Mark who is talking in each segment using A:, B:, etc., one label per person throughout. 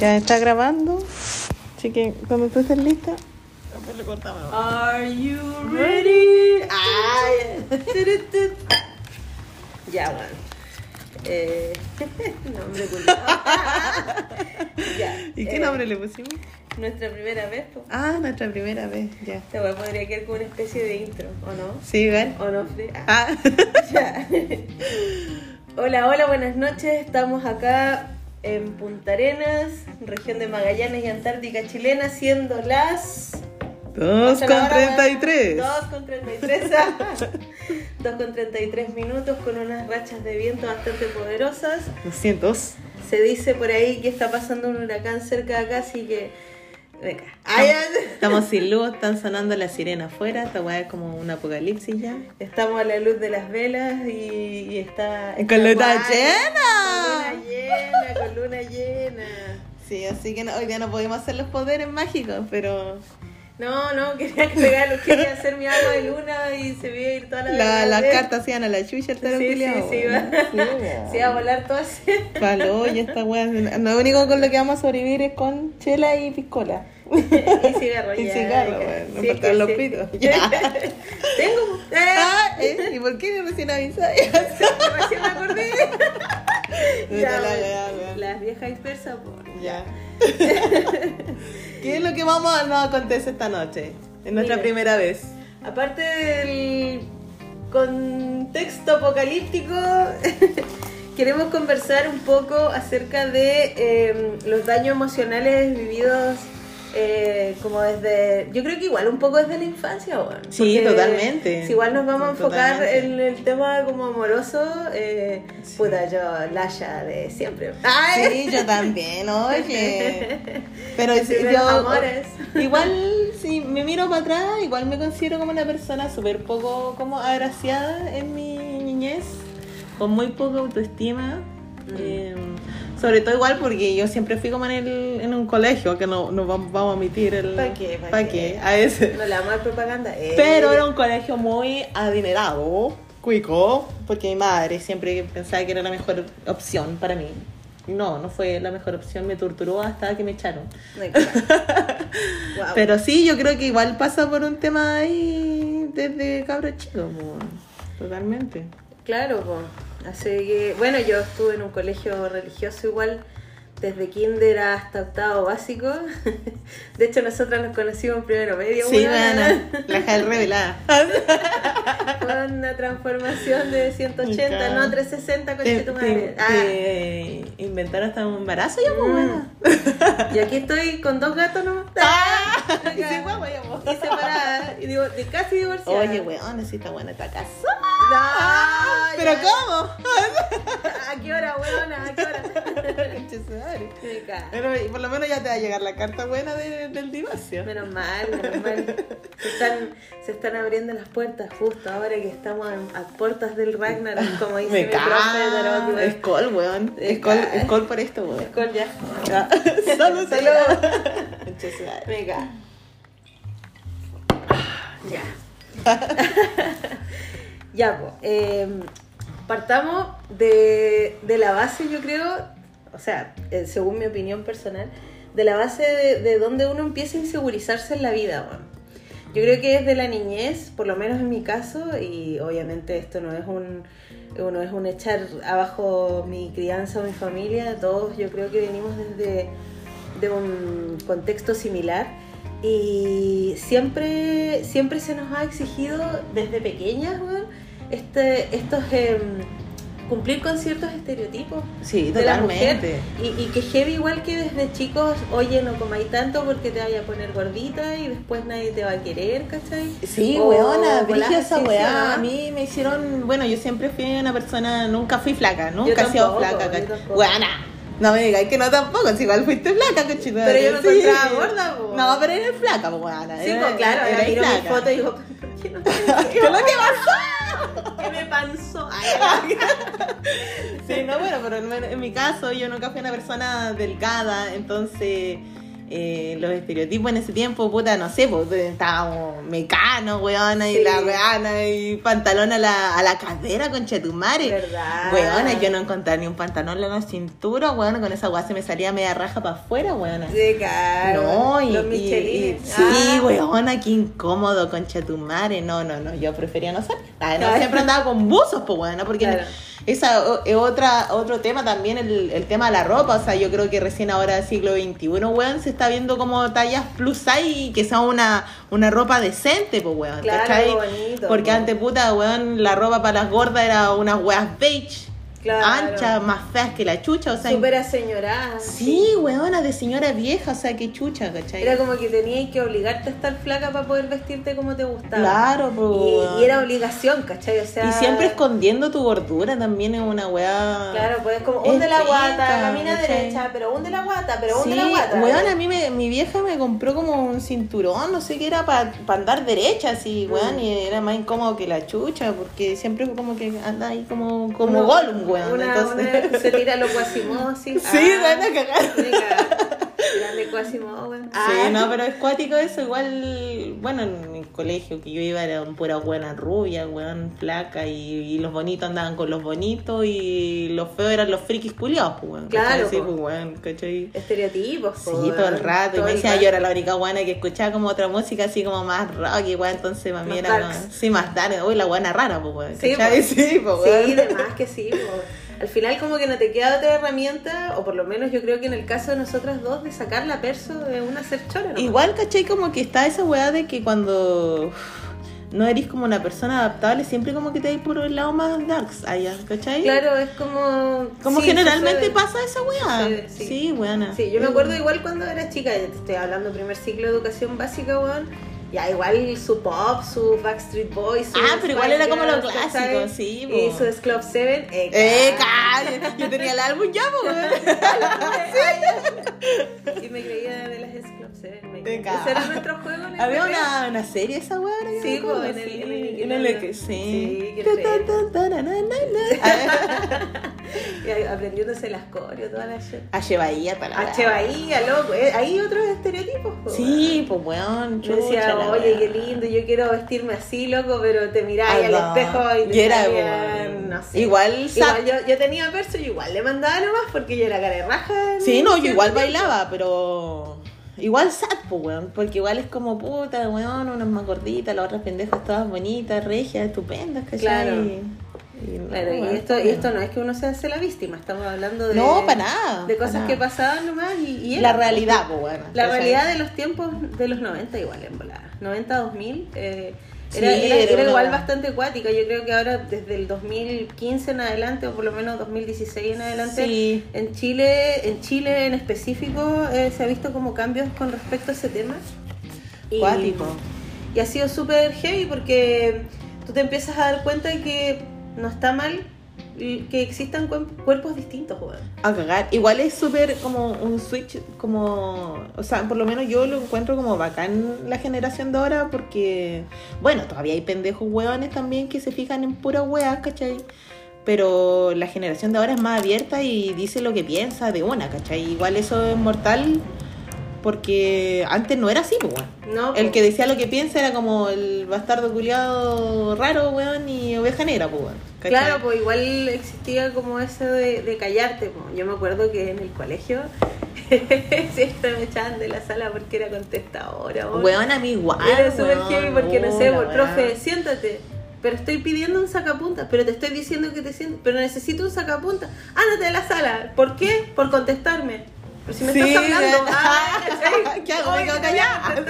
A: Ya está grabando. Así que cuando tú estés lista, le cortamos.
B: Are you ready? Ay. Ya, bueno. Eh, nombre ya.
A: ¿Y qué
B: eh,
A: nombre le pusimos?
B: Nuestra primera vez.
A: Ah, nuestra primera vez, ya.
B: Esta weá podría quedar como una especie de intro, ¿o no?
A: Sí, ¿ven?
B: ¿O no? Ah,
A: Ah,
B: ya. hola, hola, buenas noches. Estamos acá en Punta Arenas, región de Magallanes y Antártica chilena, siendo las...
A: 2
B: Hasta
A: con
B: la hora,
A: 33.
B: 2 con 33. 2 con 33 minutos con unas rachas de viento bastante poderosas.
A: 200.
B: Se dice por ahí que está pasando un huracán cerca de acá, así que. Venga.
A: Estamos sin luz, están sonando las sirenas afuera. Esta weá es como un apocalipsis ya.
B: Estamos a la luz de las velas y, y está.
A: Con
B: está
A: luna llena.
B: Con luna llena, con luna llena.
A: Sí, así que no- hoy día no podemos hacer los poderes mágicos, pero
B: No, no, quería pegarlo, quería hacer mi agua de luna y se veía ir toda la
A: la- las
B: vez.
A: cartas iban a la chucha el
B: Sí,
A: tarot
B: sí, sí,
A: weón.
B: iba. Se iba a volar todo así.
A: Palo, y esta weá. Lo único con lo que vamos a sobrevivir es con chela y piscola.
B: y cigarro,
A: Y
B: ya,
A: cigarro,
B: ya.
A: Me
B: Sí, que
A: los
B: sí.
A: pitos. Ya.
B: Tengo.
A: Ah, ¿eh? ¿Y por qué recién avisáis?
B: Recién me acordé.
A: Vete a la weá, weón.
B: Las viejas dispersas, por.
A: Ya. ¿Qué es lo que vamos a nos acontece esta noche? En nuestra
B: Mira.
A: primera vez.
B: Aparte del contexto apocalíptico, queremos conversar un poco acerca de eh, los daños emocionales vividos. Eh, como desde, yo creo que igual un poco desde la infancia, bueno,
A: Sí, totalmente.
B: Si igual nos vamos a enfocar en el tema como amoroso, eh,
A: Sí.
B: puta, yo Lasha de siempre. ¡Ay!
A: Sí, yo también, oye. Pero sí, yo,
B: amores.
A: igual, si me miro para atrás, igual me considero como una persona súper poco como agraciada en mi niñez, con muy poca autoestima.
B: Mm.
A: Eh, sobre todo igual porque yo siempre fui como en, el, en un colegio, que no, no vamos, vamos a omitir el...
B: ¿Pa' qué? ¿Pa'
A: ¿Pa'
B: qué?
A: A ese.
B: No le damos dar propaganda. eh.
A: Pero era un colegio muy adinerado, cuico, porque mi madre siempre pensaba que era la mejor opción para mí. No, no fue la mejor opción, me torturó hasta que me echaron. Pero sí, yo creo que igual pasa por un tema ahí desde cabro chico, totalmente.
B: Claro, po. así que, bueno, yo estuve en un colegio religioso igual, desde kinder hasta octavo básico. De hecho, nosotras nos conocimos en primero medio.
A: Sí, bueno, la jal revelada.
B: Fue una transformación de 180,
A: Claro.
B: no 360,
A: Te,
B: coche tu madre.
A: te-
B: Ah.
A: te inventaron hasta un embarazo ya, pues,
B: Mm.
A: buena.
B: Y aquí estoy con dos gatos nomás.
A: Ah, y ya, po.
B: Y separada, y digo, de casi divorciada.
A: Oye, weón, necesita buena esta casa.
B: No,
A: ¿Pero
B: ya.
A: cómo?
B: ¿A qué hora, weona? ¿A qué hora?
A: Madre. Pero y por lo menos ya te va a llegar la carta buena de- del divorcio.
B: Menos mal, menos mal. Se están, se están abriendo las puertas justo ahora que estamos a, a puertas del Ragnarok, como dice
A: Me
B: mi profe.
A: Es col, weón. Es col, es col por esto, weón.
B: Escol ya.
A: Ya. Salud,
B: Salud. cago. Ya. ya, pues. partamos de, de la base, yo creo, o sea, eh, según mi opinión personal, de la base de, de donde uno empieza a insegurizarse en la vida, weón. Yo creo que desde la niñez, por lo menos en mi caso, y obviamente esto no es un es un echar abajo mi crianza o mi familia, todos yo creo que venimos desde de un contexto similar y siempre siempre se nos ha exigido desde pequeñas este estos em, cumplir con ciertos estereotipos
A: Sí,
B: de la mujer
A: totalmente.
B: y, y que heavy igual que desde chicos oye no comáis tanto porque te vaya a poner gordita y después nadie te va a querer ¿cachai?
A: Sí,
B: O
A: weona, esa weá.
B: ¿sí,
A: A
B: no?
A: mí me hicieron, bueno, yo siempre fui una persona, nunca fui flaca, nunca he sido flaca. Weona, no me digáis que no tampoco, si igual fuiste flaca, cochita.
B: Pero yo me encontraba gorda, po.
A: No, pero eres flaca, po, weona.
B: Sí,
A: Era-
B: pues claro, ahora
A: erais
B: miro mi
A: flaca.
B: foto y digo, ¿por qué no
A: ¿Qué es lo que pasó?
B: ¿Qué me? Ay,
A: Sí, no, bueno, pero en mi caso yo nunca fui una persona delgada, entonces eh, los estereotipos en ese tiempo, puta, no sé, pues estábamos mecanos, weona, y la weona, y pantalón a la, a la cadera, con chetumare.
B: ¿Verdad?
A: Weona, yo no encontré ni un pantalón en la cintura, weona, con esa weá se me salía media raja para afuera, weona.
B: Sí, claro.
A: No, y,
B: Los
A: y- sí,
B: Ah.
A: weona, qué incómodo con chetumare. No, no, no, yo prefería no salir. Ah, no, siempre andaba con buzos, pues weona, porque
B: Claro.
A: Esa otra, otro tema también, el, el tema de la ropa. O sea, yo creo que recién ahora, siglo XXI, weón, se está viendo como tallas plus size y que sea una, una ropa decente, pues weón.
B: Bonito,
A: Porque
B: po.
A: antes, puta, weón, la ropa para las gordas era unas weas beige,
B: Claro.
A: anchas, más feas que la chucha, o sea.
B: Súper aseñorada.
A: Sí, weona, de señora vieja, o sea, qué chucha, ¿cachai?
B: Era como que tenías que obligarte a estar flaca para poder vestirte como te gustaba.
A: Claro, po.
B: Y, y era obligación, ¿cachai? O sea,
A: Y siempre escondiendo tu gordura también es una weá.
B: Claro, pues como
A: Es
B: hunde la guata, camina
A: ¿cachai?
B: derecha, pero hunde la guata, pero hunde
A: Sí,
B: la guata.
A: weón, a mí me, mi vieja me compró como un cinturón, no sé qué era, para andar derecha, así, weón,
B: Mm.
A: y era más incómodo que la chucha, porque siempre fue como que anda ahí como, como Gollum, weón.
B: Una,
A: entonces...
B: una se tira lo Quasimodo, sí.
A: Sí, van a cagar.
B: Grande Quasimodo, weón. Ah.
A: Sí, no, pero es cuático eso, igual, bueno, en el colegio que yo iba era un pura buena rubia, weón, flaca, y, y los bonitos andaban con los bonitos, y los feos eran los frikis culiados, pues, weón.
B: Claro,
A: Sí, pues, weón, ¿cachai?
B: Estereotipos,
A: Sí,
B: po,
A: todo el
B: weón.
A: rato. Y me decía, yo era la única buena que escuchaba como otra música así como más rock, igual, entonces para mí
B: Más
A: era más, sí, más dark. Uy, la buena rara, pues, weón.
B: Sí.
A: Sí, pues,
B: Sí,
A: weón.
B: de más que sí. po. Al final como que no te queda otra herramienta, o por lo menos yo creo que en el caso de nosotras dos, de sacar la perso de una ser chora. ¿no?
A: Igual, ¿cachai? Como que está esa weá de que cuando no eres como una persona adaptable, siempre como que te hay por el lado más darks allá, ¿cachai?
B: Claro, es como...
A: Como
B: sí,
A: generalmente
B: sucede.
A: pasa esa weá.
B: Sucede, sí.
A: Sí.
B: Sí, yo me acuerdo igual cuando era chica, estoy hablando primer ciclo de educación básica, weón. Ya igual su pop, su Backstreet Boys. su
A: Ah, pero igual era como lo clásico, sí,
B: Y
A: po.
B: su es Club 7. Eh,
A: Eh. Yo tenía el álbum ya, pues.
B: Y me creía de las es Club 7. Me-
A: Te ca-
B: Ese era nuestro juego en el
A: Había
B: recreo.
A: una, una serie esa weá.
B: Sí,
A: acuerdo,
B: pues, en el-
A: sí,
B: en el
A: en el
B: Nickelodeon.
A: sí.
B: Sí, aprendiéndose las coreos, toda la shit.
A: H. Bahía para
B: H. Bahía, loco. eh, Ahí otros estereotipos, po,
A: Sí, pues weón.
B: Yo decía, oye, qué lindo, yo quiero vestirme así, loco, pero te mirás
A: Ay,
B: al
A: no.
B: espejo y te
A: Yo era
B: no sé.
A: Igual,
B: Igual yo, yo tenía verso y igual le mandaba nomás porque yo era cara de raja. en
A: Sí, no, yo igual bailaba, pero. Igual sad, pues, weón. Porque igual es como puta, weón. Unas más gorditas, las otras pendejas todas bonitas, regias, estupendas, ¿cachai?
B: Claro.
A: Y, no,
B: Claro, y esto, y esto no es que uno se hace la víctima, estamos hablando de.
A: No, para nada.
B: De cosas que pasaban nomás y, y
A: La realidad, pues, weón.
B: La realidad de los tiempos de los 90 igual en volada. 90 2000 eh,
A: Sí,
B: era, era-
A: era
B: era
A: una-
B: igual bastante acuática. Yo creo que ahora desde el 2015 en adelante o por lo menos 2016 en adelante
A: Sí.
B: en Chile, en Chile en específico eh, se ha visto como cambios con respecto a ese tema. Y,
A: Cuático.
B: y ha sido súper heavy porque tú te empiezas a dar cuenta de que no está mal que existan cuer- cuerpos distintos, weón.
A: A cagar. Igual es súper como un switch, como. O sea, por lo menos yo lo encuentro como bacán la generación de ahora, porque. Bueno, todavía hay pendejos hueones también que se fijan en pura hueá, ¿cachai? Pero la generación de ahora es más abierta y dice lo que piensa de una, ¿cachai? Igual eso es mortal, porque antes no era así, pues, weón.
B: No,
A: El que decía lo que piensa era como el bastardo culiado raro, weón, y oveja negra, pues, weón.
B: Claro, pues igual existía como eso de, de callarte. Yo me acuerdo que en el colegio siempre me echaban de la sala porque era contestadora. weón.
A: Weón, a mí igual.
B: Era súper heavy porque no sé, por
A: weón.
B: profe, siéntate. Pero estoy pidiendo un sacapuntas, pero te estoy diciendo que te sientes, pero necesito un sacapuntas. Ándate de la sala. ¿Por qué? Por contestarme. Pero si me
A: Sí,
B: estás hablando.
A: ¿Qué hago? Me
B: contestar.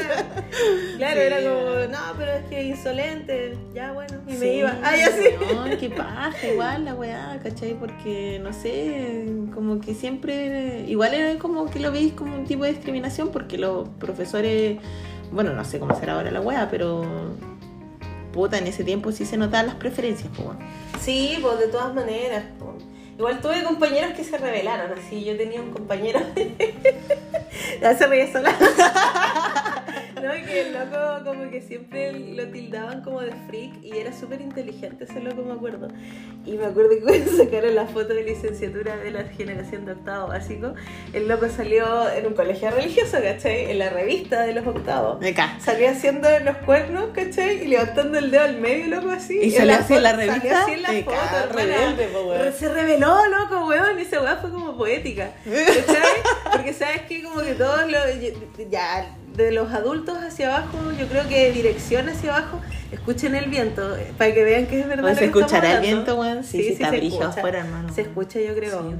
B: Claro,
A: Sí.
B: era como, no, pero es que insolente. Ya, bueno, y me iba. Ay, así.
A: weón, qué paja, igual la weá, ¿cachai? Porque, no sé, como que siempre, igual era como que lo veis como un tipo de discriminación, porque los profesores, bueno, no sé cómo será ahora la weá, pero puta, en ese tiempo sí se notaban las preferencias, pues.
B: Sí, pues de todas maneras. Igual tuve compañeros que se rebelaron, así yo tenía un compañero. ya se reía sola. Que el loco como que siempre lo tildaban como de freak y era súper inteligente ese loco, me acuerdo. Y me acuerdo que cuando sacaron la foto de licenciatura de la generación de octavo básico, el loco salió en un colegio religioso, ¿cachai? En la revista de los octavos.
A: Ca.
B: Salió haciendo los cuernos, ¿cachai? Y levantando el dedo al medio, loco, así.
A: ¿Y salió así en la revista?
B: Salió así en la foto,
A: rebelde, po, weón.
B: Se reveló, loco, weón. Y esa weá fue como poética. Porque sabes que como que todos los... Ya, de los adultos hacia abajo, yo creo que dirección hacia abajo, escuchen el viento, eh, para que vean que es verdad.
A: ¿se
B: estamos
A: escuchará el viento, weón? Sí, sí, está
B: se
A: brígido
B: escucha.
A: afuera, hermano.
B: Se escucha, yo creo.
A: Sí.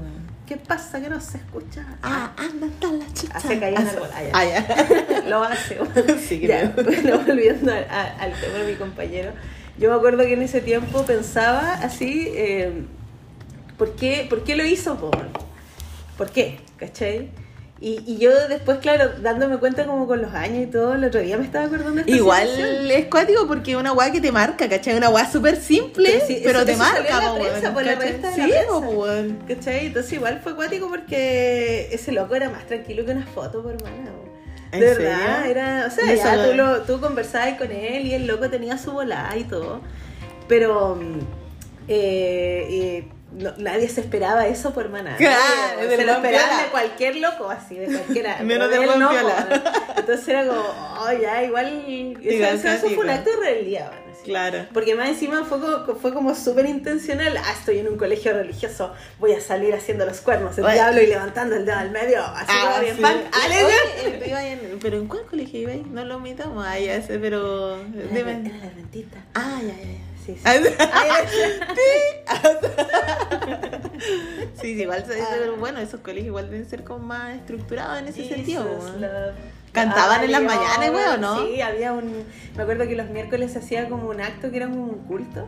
B: ¿Qué pasa que no se escucha?
A: Ah, anda, está la chicha.
B: Hace caer en. Ah, ya.
A: Ah, ya.
B: Lo hace.
A: Sí,
B: ya,
A: creo.
B: bueno, volviendo al tema de mi compañero. Yo me acuerdo que en ese tiempo pensaba así, eh, ¿por, qué, ¿por qué lo hizo? Por, ¿Por qué? ¿Cachai? Y, y yo después, claro, dándome cuenta como con los años y todo, el otro día me estaba acordando de esta
A: Igual
B: situación.
A: es cuático porque es una weá que te marca, ¿cachai? Una weá súper simple,
B: Pero sí,
A: pero
B: eso-
A: te
B: eso
A: marca,
B: la prensa,
A: weón,
B: por la revista de
A: Sí,
B: la prensa.
A: weón.
B: ¿Cachai? Entonces igual fue acuático porque ese loco era más tranquilo que una foto, por hermana.
A: ¿En
B: De
A: serio?
B: verdad, era, o sea, ya tú, lo, tú conversabas con él y el loco tenía su volada y todo, pero mm, eh, eh, no- nadie se esperaba eso por hermana.
A: Claro, del
B: se lo esperaban de cualquier loco, así, de cualquiera.
A: Menos del
B: él
A: buen
B: no. Entonces era como, oh, ya, igual, eso,
A: Igual
B: eso- fue un acto de rebeldía, bueno.
A: Claro.
B: Porque más encima fue como, fue como súper intencional. Ah, estoy en un colegio religioso, voy a salir haciendo los cuernos, el
A: Oye.
B: diablo y levantando el dedo al medio. Así como bien
A: sí.
B: Ah,
A: Oye, eh, iba en- ¿Pero en cuál colegio iba? ahí? No lo metamos. Ah, ya sé, pero...
B: Era
A: dime.
B: era la rentita.
A: Ah, ya, ya, ya.
B: Sí, sí.
A: Sí, sí, igual, se- pero bueno, esos colegios igual deben ser como más estructurados en ese
B: Jesus
A: sentido.
B: love.
A: Cantaban en las mañanas, weón, ¿no?
B: Sí, había un. Me acuerdo que los miércoles se hacía como un acto que era como un culto.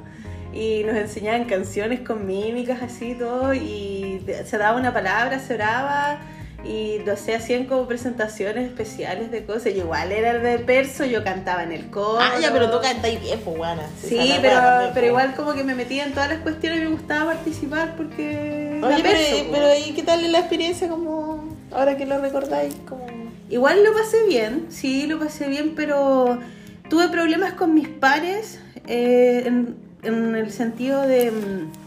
B: Y nos enseñaban canciones con mímicas así todo. Y se daba una palabra, se oraba. Y no sé, hacían como presentaciones especiales de cosas. Y igual era de perso, yo cantaba en el coro.
A: Ah, ya, pero tú cantáis bien, pues, buena.
B: Sí, pero, pero igual como que me metía en todas las cuestiones y me gustaba participar porque... era
A: Oye, pero,
B: perso,
A: pero ¿y qué tal la experiencia como ahora que lo recordáis? Como...
B: Igual lo pasé bien, sí, lo pasé bien, pero tuve problemas con mis pares eh, en, en el sentido de, mm,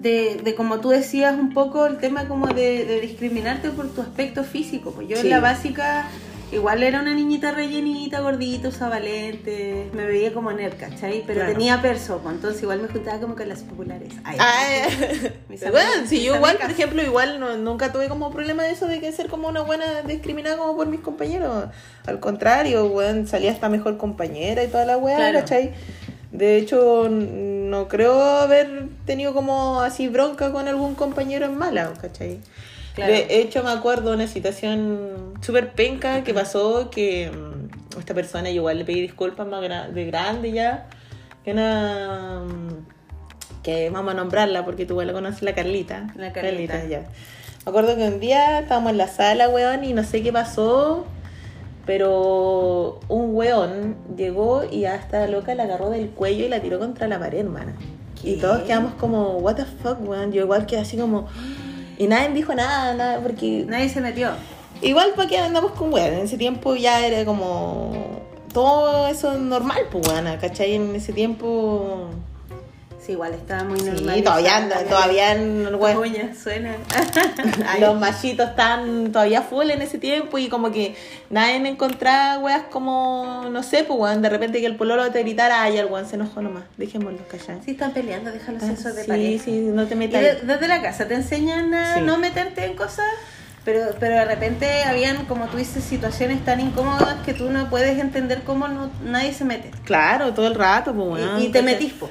B: de, de, como tú decías, un poco el tema como de, de discriminarte por tu aspecto físico. Pues yo
A: Sí.
B: en la básica igual era una niñita rellenita, gordita, usaba lentes, me veía como nerd, ¿cachai? Pero
A: Claro.
B: tenía perso, pues, entonces igual me juntaba como con las populares. Ay,
A: Ah,
B: mis
A: bueno, si yo igual, por ejemplo, igual no- nunca tuve como problema de eso de que ser como una buena discriminada como por mis compañeros. Al contrario, weón, salía hasta mejor compañera y toda la weá,
B: Claro.
A: ¿cachai? De hecho, no creo haber tenido como así bronca con algún compañero en mala, ¿cachai?
B: Claro.
A: De hecho, me acuerdo una situación súper penca que pasó que mm, esta persona, yo igual le pedí disculpas más de grande ya, que una... mm, que vamos a nombrarla porque tú igual la conoces, la Carlita.
B: La Carlita.
A: ya. Me acuerdo que un día estábamos en la sala, weón, y no sé qué pasó, pero un weón llegó y hasta loca la agarró del cuello y la tiró contra la pared, hermana. Y todos quedamos como, what the fuck, weón. Yo igual quedé así como... Y nadie dijo nada, nada, porque
B: Nadie se metió.
A: igual para que andamos con weón. En ese tiempo ya era como... Todo eso normal, pues, weón, ¿cachai? En ese tiempo...
B: Sí, igual estaba muy normal.
A: Sí, todavía todavía en- weón,
B: Uñas suenan.
A: los machitos están todavía full en ese tiempo y como que nadie encontraba weas como, no sé, pues weón, de repente que el pololo te gritara, ay, el weón se enojó nomás, dejémoslo callar.
B: Sí, están peleando, déjalos
A: Ah,
B: eso de
A: sí,
B: pareja.
A: sí, no te metas.
B: de- desde la casa te enseñan a
A: Sí.
B: no meterte en cosas, pero, pero de repente habían, como tú dices, situaciones tan incómodas que tú no puedes entender cómo no, nadie se mete.
A: Claro, todo el rato, pues
B: Y- te metís, po.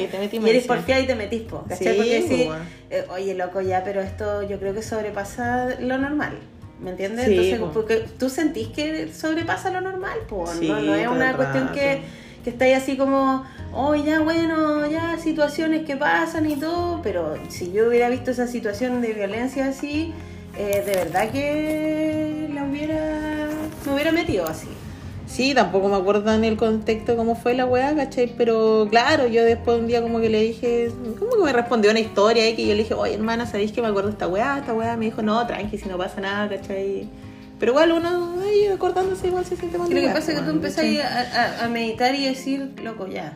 A: y te metí
B: Y eres porfiada y te metís, po. ¿cachai?
A: Sí,
B: Porque
A: po,
B: sí,
A: weón.
B: eh, oye, loco, ya, pero esto yo creo que sobrepasa lo normal. ¿Me entiendes?
A: Sí,
B: Entonces,
A: po.
B: porque tú sentís que sobrepasa lo normal, po.
A: Sí,
B: no, no es una cuestión que, que estáis así como, oh, ya, bueno, ya, situaciones que pasan y todo, pero si yo hubiera visto esa situación de violencia así, eh, de verdad que la hubiera, me hubiera metido así.
A: Sí, tampoco me acuerdo en el contexto cómo fue la weá, ¿cachai? Pero claro, yo después un día como que le dije, como que me respondió una historia y que yo le dije, oye hermana, ¿sabéis que me acuerdo de esta weá? Esta weá me dijo, no, tranqui, si no pasa nada, ¿cachai? Pero igual uno ahí acordándose igual se siente más
B: Lo que pasa es que tú empezás a- a meditar y decir, loco, ya.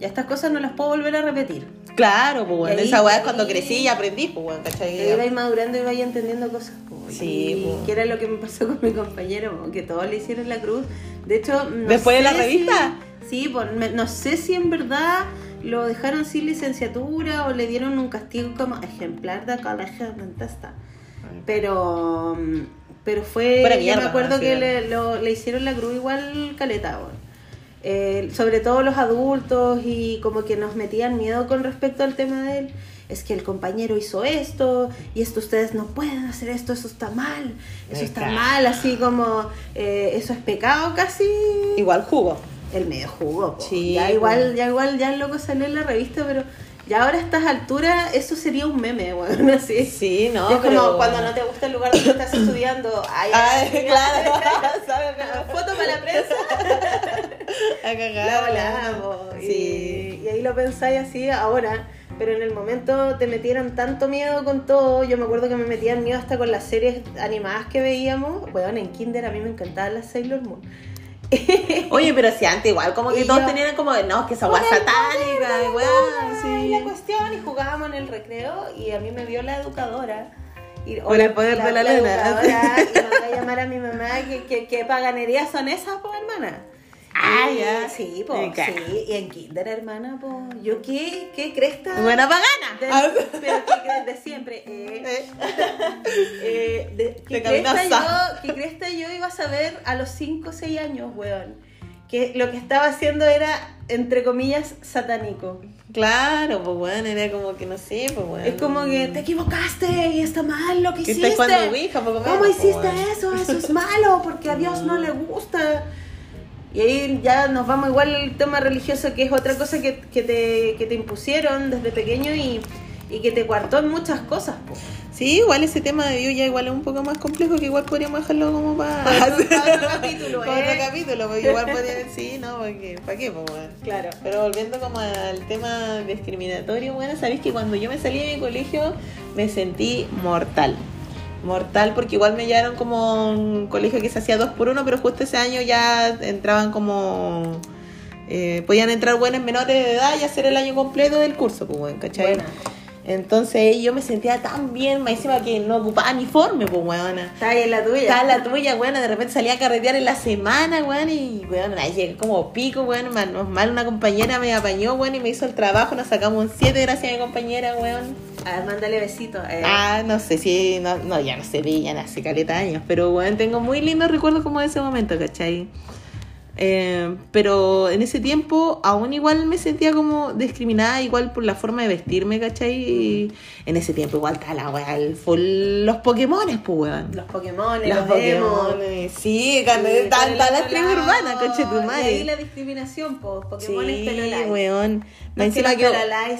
B: Ya estas cosas no las puedo volver a repetir.
A: Claro, pues bueno, esa weá es cuando crecí y aprendí, pues bueno, ¿cachai?
B: Vais madurando y vais entendiendo cosas. po.
A: Sí, po.
B: que era lo que me pasó con mi compañero, po, que todos le hicieron la cruz. De hecho, no
A: ¿Después de la
B: sé
A: revista?
B: si- sí, pues, me- no sé si en verdad lo dejaron sin licenciatura o le dieron un castigo como ejemplar de colegio dentista. Pero mm, pero fue yo
A: mierda,
B: me acuerdo que le, lo- le hicieron la cruz igual caleta weón. Eh, sobre todo los adultos y como que nos metían miedo con respecto al tema de él es que el compañero hizo esto y esto ustedes no pueden hacer esto eso está mal eso está mal así como eh, eso es pecado casi
A: Igual jugo.
B: el medio jugo po.
A: Sí,
B: ya igual ya igual ya el loco salió en la revista pero ya ahora a estas alturas eso sería un meme bueno así
A: Sí, no,
B: Y es
A: pero-
B: como cuando no te gusta el lugar donde estás estudiando. Ay,
A: Ay, claro.
B: ¿sabes? Foto para la prensa.
A: A cagar.
B: La volamos.
A: Sí.
B: Y, y ahí lo pensáis así ahora. Pero en el momento te metieron tanto miedo con todo. Yo me acuerdo que me metían miedo hasta con las series animadas que veíamos. Bueno, en Kinder a mí me encantaban las Sailor Moon.
A: Oye, pero si antes igual, como que
B: Y
A: todos
B: yo-
A: tenían como, no, que esa
B: el
A: satánica,
B: jugábamos en el recreo, y a mí me vio la educadora. Y, o
A: Con el poder de la luna.
B: educadora, y mandó a llamar a mi mamá que, que, que paganerías son esas, pues, hermana.
A: Ah,
B: Y-
A: ya.
B: Sí, pues, sí. Y en kinder, hermana, pues, ¿yo qué? ¿Qué cresta?
A: Buena pagana.
B: De- pero ¿qué crees de siempre? Eh,
A: Eh.
B: eh, de- ¿qué, cresta yo, ¿Qué cresta yo iba a saber a los 5 o 6 años, weón? Que lo que estaba haciendo era, entre comillas, satánico.
A: Claro, pues bueno, era como que no sé, pues bueno.
B: Es como que te equivocaste y está mal lo que hiciste.
A: poco menos,
B: ¿Cómo
A: pues,
B: hiciste
A: bueno.
B: eso? Eso es malo porque a Dios no le gusta. Y ahí ya nos vamos igual al tema religioso, que es otra cosa que, que te, que te impusieron desde pequeño y, y que te cuartó en muchas cosas. po.
A: Sí, igual ese tema de Dios ya igual es un poco más complejo que igual podríamos dejarlo como para...
B: Para otro- para otro capítulo,
A: Para
B: ¿eh?
A: otro capítulo, porque igual podría sí, no, porque ¿para qué, pues bueno?
B: Claro.
A: Pero volviendo como al tema discriminatorio, bueno, sabéis que cuando yo me salí de mi colegio me sentí mortal. Mortal porque igual me llevaron como un colegio que se hacía dos por uno, pero justo ese año ya entraban como... eh, podían entrar buenos menores de edad y hacer el año completo del curso, pues bueno, ¿cachai?
B: Buena.
A: Entonces yo me sentía tan bien, más encima que no ocupaba uniforme, pues weona.
B: Está ahí en la tuya.
A: Estaba la tuya, weón, de repente salía a carretear en la semana, weón, y weón, llegué como pico, weón, mal una compañera me apañó, weón, y me hizo el trabajo, nos sacamos un 7 gracias a mi compañera, weón.
B: Ah, mándale besitos. eh.
A: Ah, no sé si, no, no, ya no sé, ella hace caleta años, pero weón, tengo muy lindos recuerdos como de ese momento, ¿cachai? Eh, pero en ese tiempo aún igual me sentía como discriminada igual por la forma de vestirme, ¿cachai? Y en ese tiempo igual estaba la weá, los Pokémones, pues weón.
B: Los Pokémon,
A: Los
B: los.
A: Pokémones, sí, cuando
B: Sí,
A: la urbana, coche tu
B: Y ahí
A: madre.
B: la discriminación, pues.
A: Sí,
B: Pokémon es pelo light.
A: weón. Encima
B: que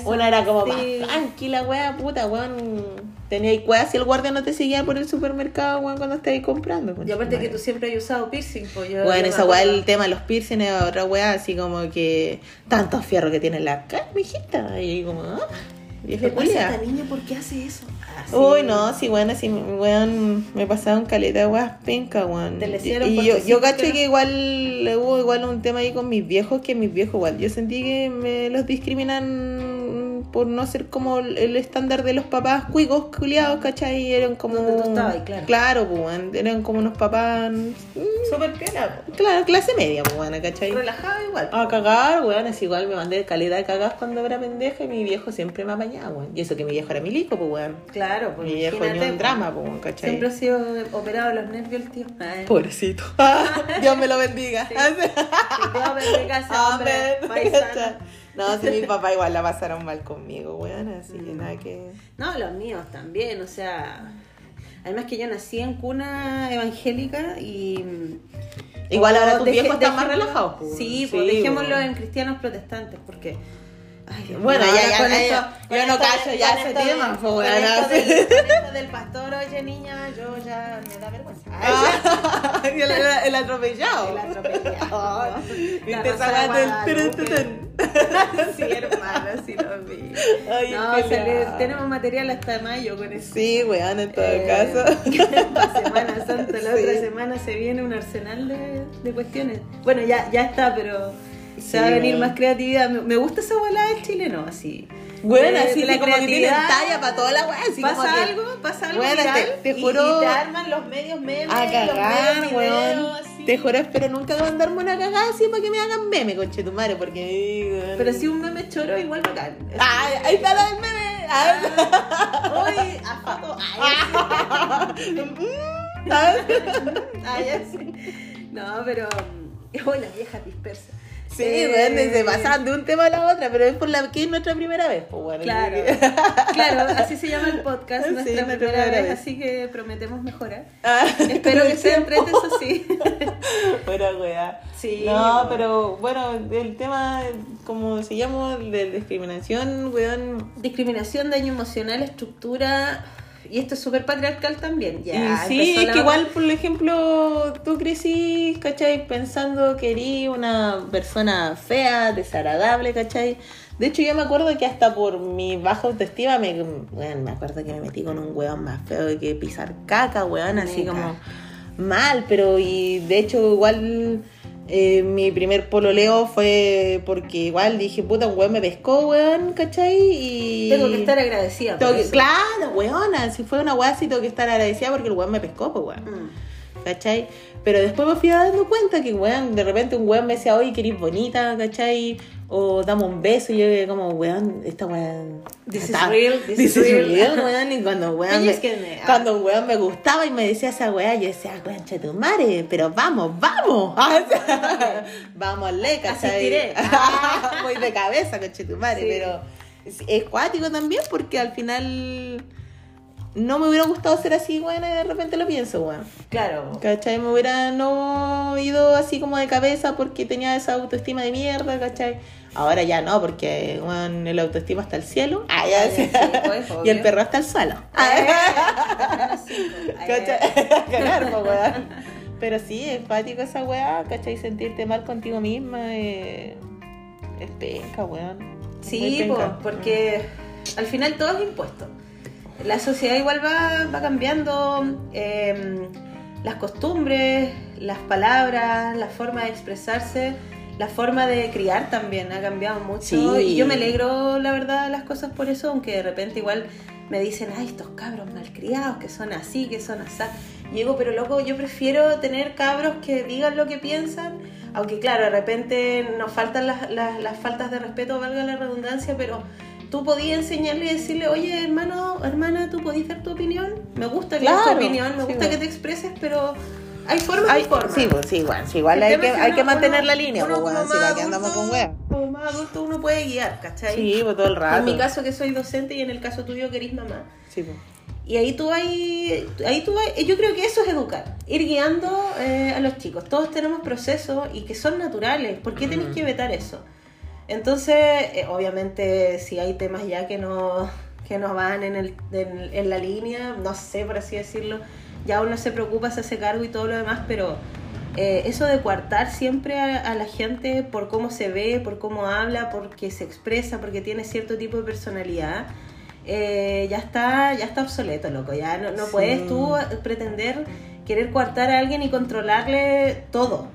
A: una era como más
B: así.
A: tranquila, weón, puta, weón. Tenía ahí weón si el guardia no te seguía por el supermercado, weón, cuando estabas comprando.
B: Y aparte que tú siempre has usado piercing, pues yo.
A: Bueno, esa weá, el tema de los piercings es otra weá, así como que tantos fierros que tiene la cara, mijita. Y como, ah, vieja
B: ¿Qué pasa
A: culia.
B: esta niña? ¿Por qué hace eso? Ah.
A: Uy, no, sí, bueno, sí, weón, me pasaba un caleta weas penca, weón.
B: Te
A: Y yo, yo
B: ¿no?
A: que igual hubo igual un tema ahí con mis viejos, que mis viejos igual, yo sentí que me los discriminan por no ser como el estándar de los papás cuicos, culiados, ¿cachai? Eran como...
B: Donde tú estabas, claro.
A: Claro, pues, eran como unos papás, mm,
B: Súper piola,
A: claro, clase media, pues, ¿cachai?
B: Relajado igual.
A: A cagar, weón, es igual, me mandé calidad de cagadas cuando era pendeja y mi viejo siempre me apañaba, weón. Y eso que mi viejo era milico, pues, weón.
B: Claro, pues
A: Mi viejo ni un drama, pues, ¿cachai?
B: Siempre ha sido operado los nervios el tío. Ay.
A: Pobrecito. Dios me lo bendiga.
B: Sí. Que Dios bendiga a ese hombre paisano.
A: No, si mi papá igual la pasaron mal conmigo, weón, así que nada que...
B: No, los míos también, o sea. Además que yo nací en cuna evangélica y.
A: Igual ahora tus viejos están más relajados, pues.
B: Sí, pues dejémoslo en cristianos protestantes, porque Ay,
A: Bueno,
B: no,
A: ya, ya,
B: con
A: ya,
B: esto-
A: ya.
B: con
A: Yo no cacho ya ese tema, pues,
B: con esto del- con esto del pastor, oye niña, yo ya me da vergüenza.
A: Ah, el, el- el atropellado.
B: El atropellado.
A: Ay, Y
B: La
A: te
B: sí, hermano, sí lo vi.
A: Ay,
B: no, tenemos material hasta mayo con eso.
A: Sí, weón, en todo
B: Eh,
A: caso.
B: para Semana Santa, la
A: Sí.
B: otra semana se viene un arsenal de, de cuestiones. Bueno, ya, ya está, pero se va a venir más creatividad. Me, gusta esa bola del chileno, así.
A: Bueno, así la como que tienen talla para toda la weá.
B: ¿Pasa algo? ¿Pasa algo?
A: Bueno,
B: viral?
A: te- juro-
B: Y, te arman los medios memes.
A: A
B: los
A: cagar, weón. Te juro, espero nunca mandarme una cagada así para que me hagan meme, conche tu madre, porque.
B: Pero si un meme choro, igual bacán.
A: Ay, ahí está la del meme. Ay.
B: Oye, a foto. Ay, así. No, pero. Hola, vieja dispersa.
A: Sí,
B: Eh,
A: weón, se pasan de un tema a la otra, pero es por la que es nuestra primera vez, pues bueno.
B: Claro, claro, así se llama el podcast,
A: Sí,
B: nuestra
A: nuestra
B: primera
A: primera
B: vez,
A: vez.
B: así que prometemos mejorar.
A: Ah,
B: Espero que sea
A: tiempo.
B: entrete, eso sí.
A: Fuera weá.
B: Sí,
A: No, pero bueno, el tema, como se llama, de discriminación, weón.
B: Discriminación, daño emocional, estructura. Y esto es súper patriarcal también. Ya,
A: sí, es que igual, por ejemplo, tú crecí, ¿cachai? Pensando que eres una persona fea, desagradable, ¿cachai? De hecho, yo me acuerdo que hasta por mi baja autoestima, me, weón, me acuerdo que me metí con un weón más feo que pisar caca, weón, así como mal, pero y de hecho igual eh, mi primer pololeo fue porque igual dije, puta, un weón me pescó, weón, ¿cachai? Y...
B: Tengo que estar agradecida. por
A: Tengo que-
B: eso.
A: claro, weona, si fue una weá así tengo que estar agradecida porque el weón me pescó, pues weón.
B: Mm.
A: ¿cachai? Pero después me fui dando cuenta que, weón, de repente un weón me decía, oye, querís bonita, ¿cachai? O dame un beso, y yo como, weón, esta weón...
B: This is real, this
A: this
B: is real.
A: real, weón, y cuando weón me, cuando weón me gustaba y me decía esa weá, yo decía, weón, che tu madre, pero vamos, vamos, vamos, le, ¿cachai?
B: Asistiré.
A: Voy de cabeza, coche tu madre,
B: Sí.
A: pero es, es cuático también porque al final... No me hubiera gustado ser así, weón, y de repente lo pienso, weón.
B: Claro.
A: ¿Cachai? Me hubiera no ido así como de cabeza porque tenía esa autoestima de mierda, ¿cachai? Ahora ya no, porque bueno, el autoestima está al cielo. Ah, sí.
B: pues,
A: y el perro está al suelo. Pero sí, es fático esa weá, ¿cachai? Sentirte mal contigo misma eh, es penca, weón.
B: Sí, po,
A: penca.
B: porque al final todo es impuesto. La sociedad igual va, va cambiando, eh, las costumbres, las palabras, la forma de expresarse, la forma de criar también ha cambiado mucho.
A: Sí.
B: Y yo me alegro, la verdad, de las cosas por eso, aunque de repente igual me dicen, ay, estos cabros malcriados, que son así, que son así. Y digo, pero loco, yo prefiero tener cabros que digan lo que piensan, aunque claro, de repente nos faltan las, las, las faltas de respeto, valga la redundancia, pero tú podías enseñarle y decirle, oye, hermano, hermana, tú podías dar tu opinión, me gusta que
A: Claro,
B: tu opinión, me gusta que te expreses, pero hay formas
A: Ay,
B: y formas.
A: sí, pues, sí, igual, sí, igual hay que, hay que mantener
B: uno-
A: la línea,
B: uno
A: pues, si que andamos
B: adulto-
A: con weón.
B: Como más adulto uno puede guiar, ¿cachai?
A: Sí, pues todo el rato.
B: En mi caso que soy docente y en el caso tuyo que eres mamá.
A: Sí, pues.
B: Y ahí tú ahí, ahí tú vas- yo creo que eso es educar, ir guiando eh, a los chicos. Todos tenemos procesos y que son naturales. ¿Por qué tenés que vetar eso? Entonces, eh, obviamente, si hay temas ya que no, que no van en, el, en, en la línea, no sé, por así decirlo, ya uno se preocupa, se hace cargo y todo lo demás, pero eh, eso de coartar siempre a, a la gente por cómo se ve, por cómo habla, porque se expresa, porque tiene cierto tipo de personalidad, eh, ya está ya está obsoleto, loco. Ya no, no
A: Sí.
B: puedes tú pretender querer coartar a alguien y controlarle todo.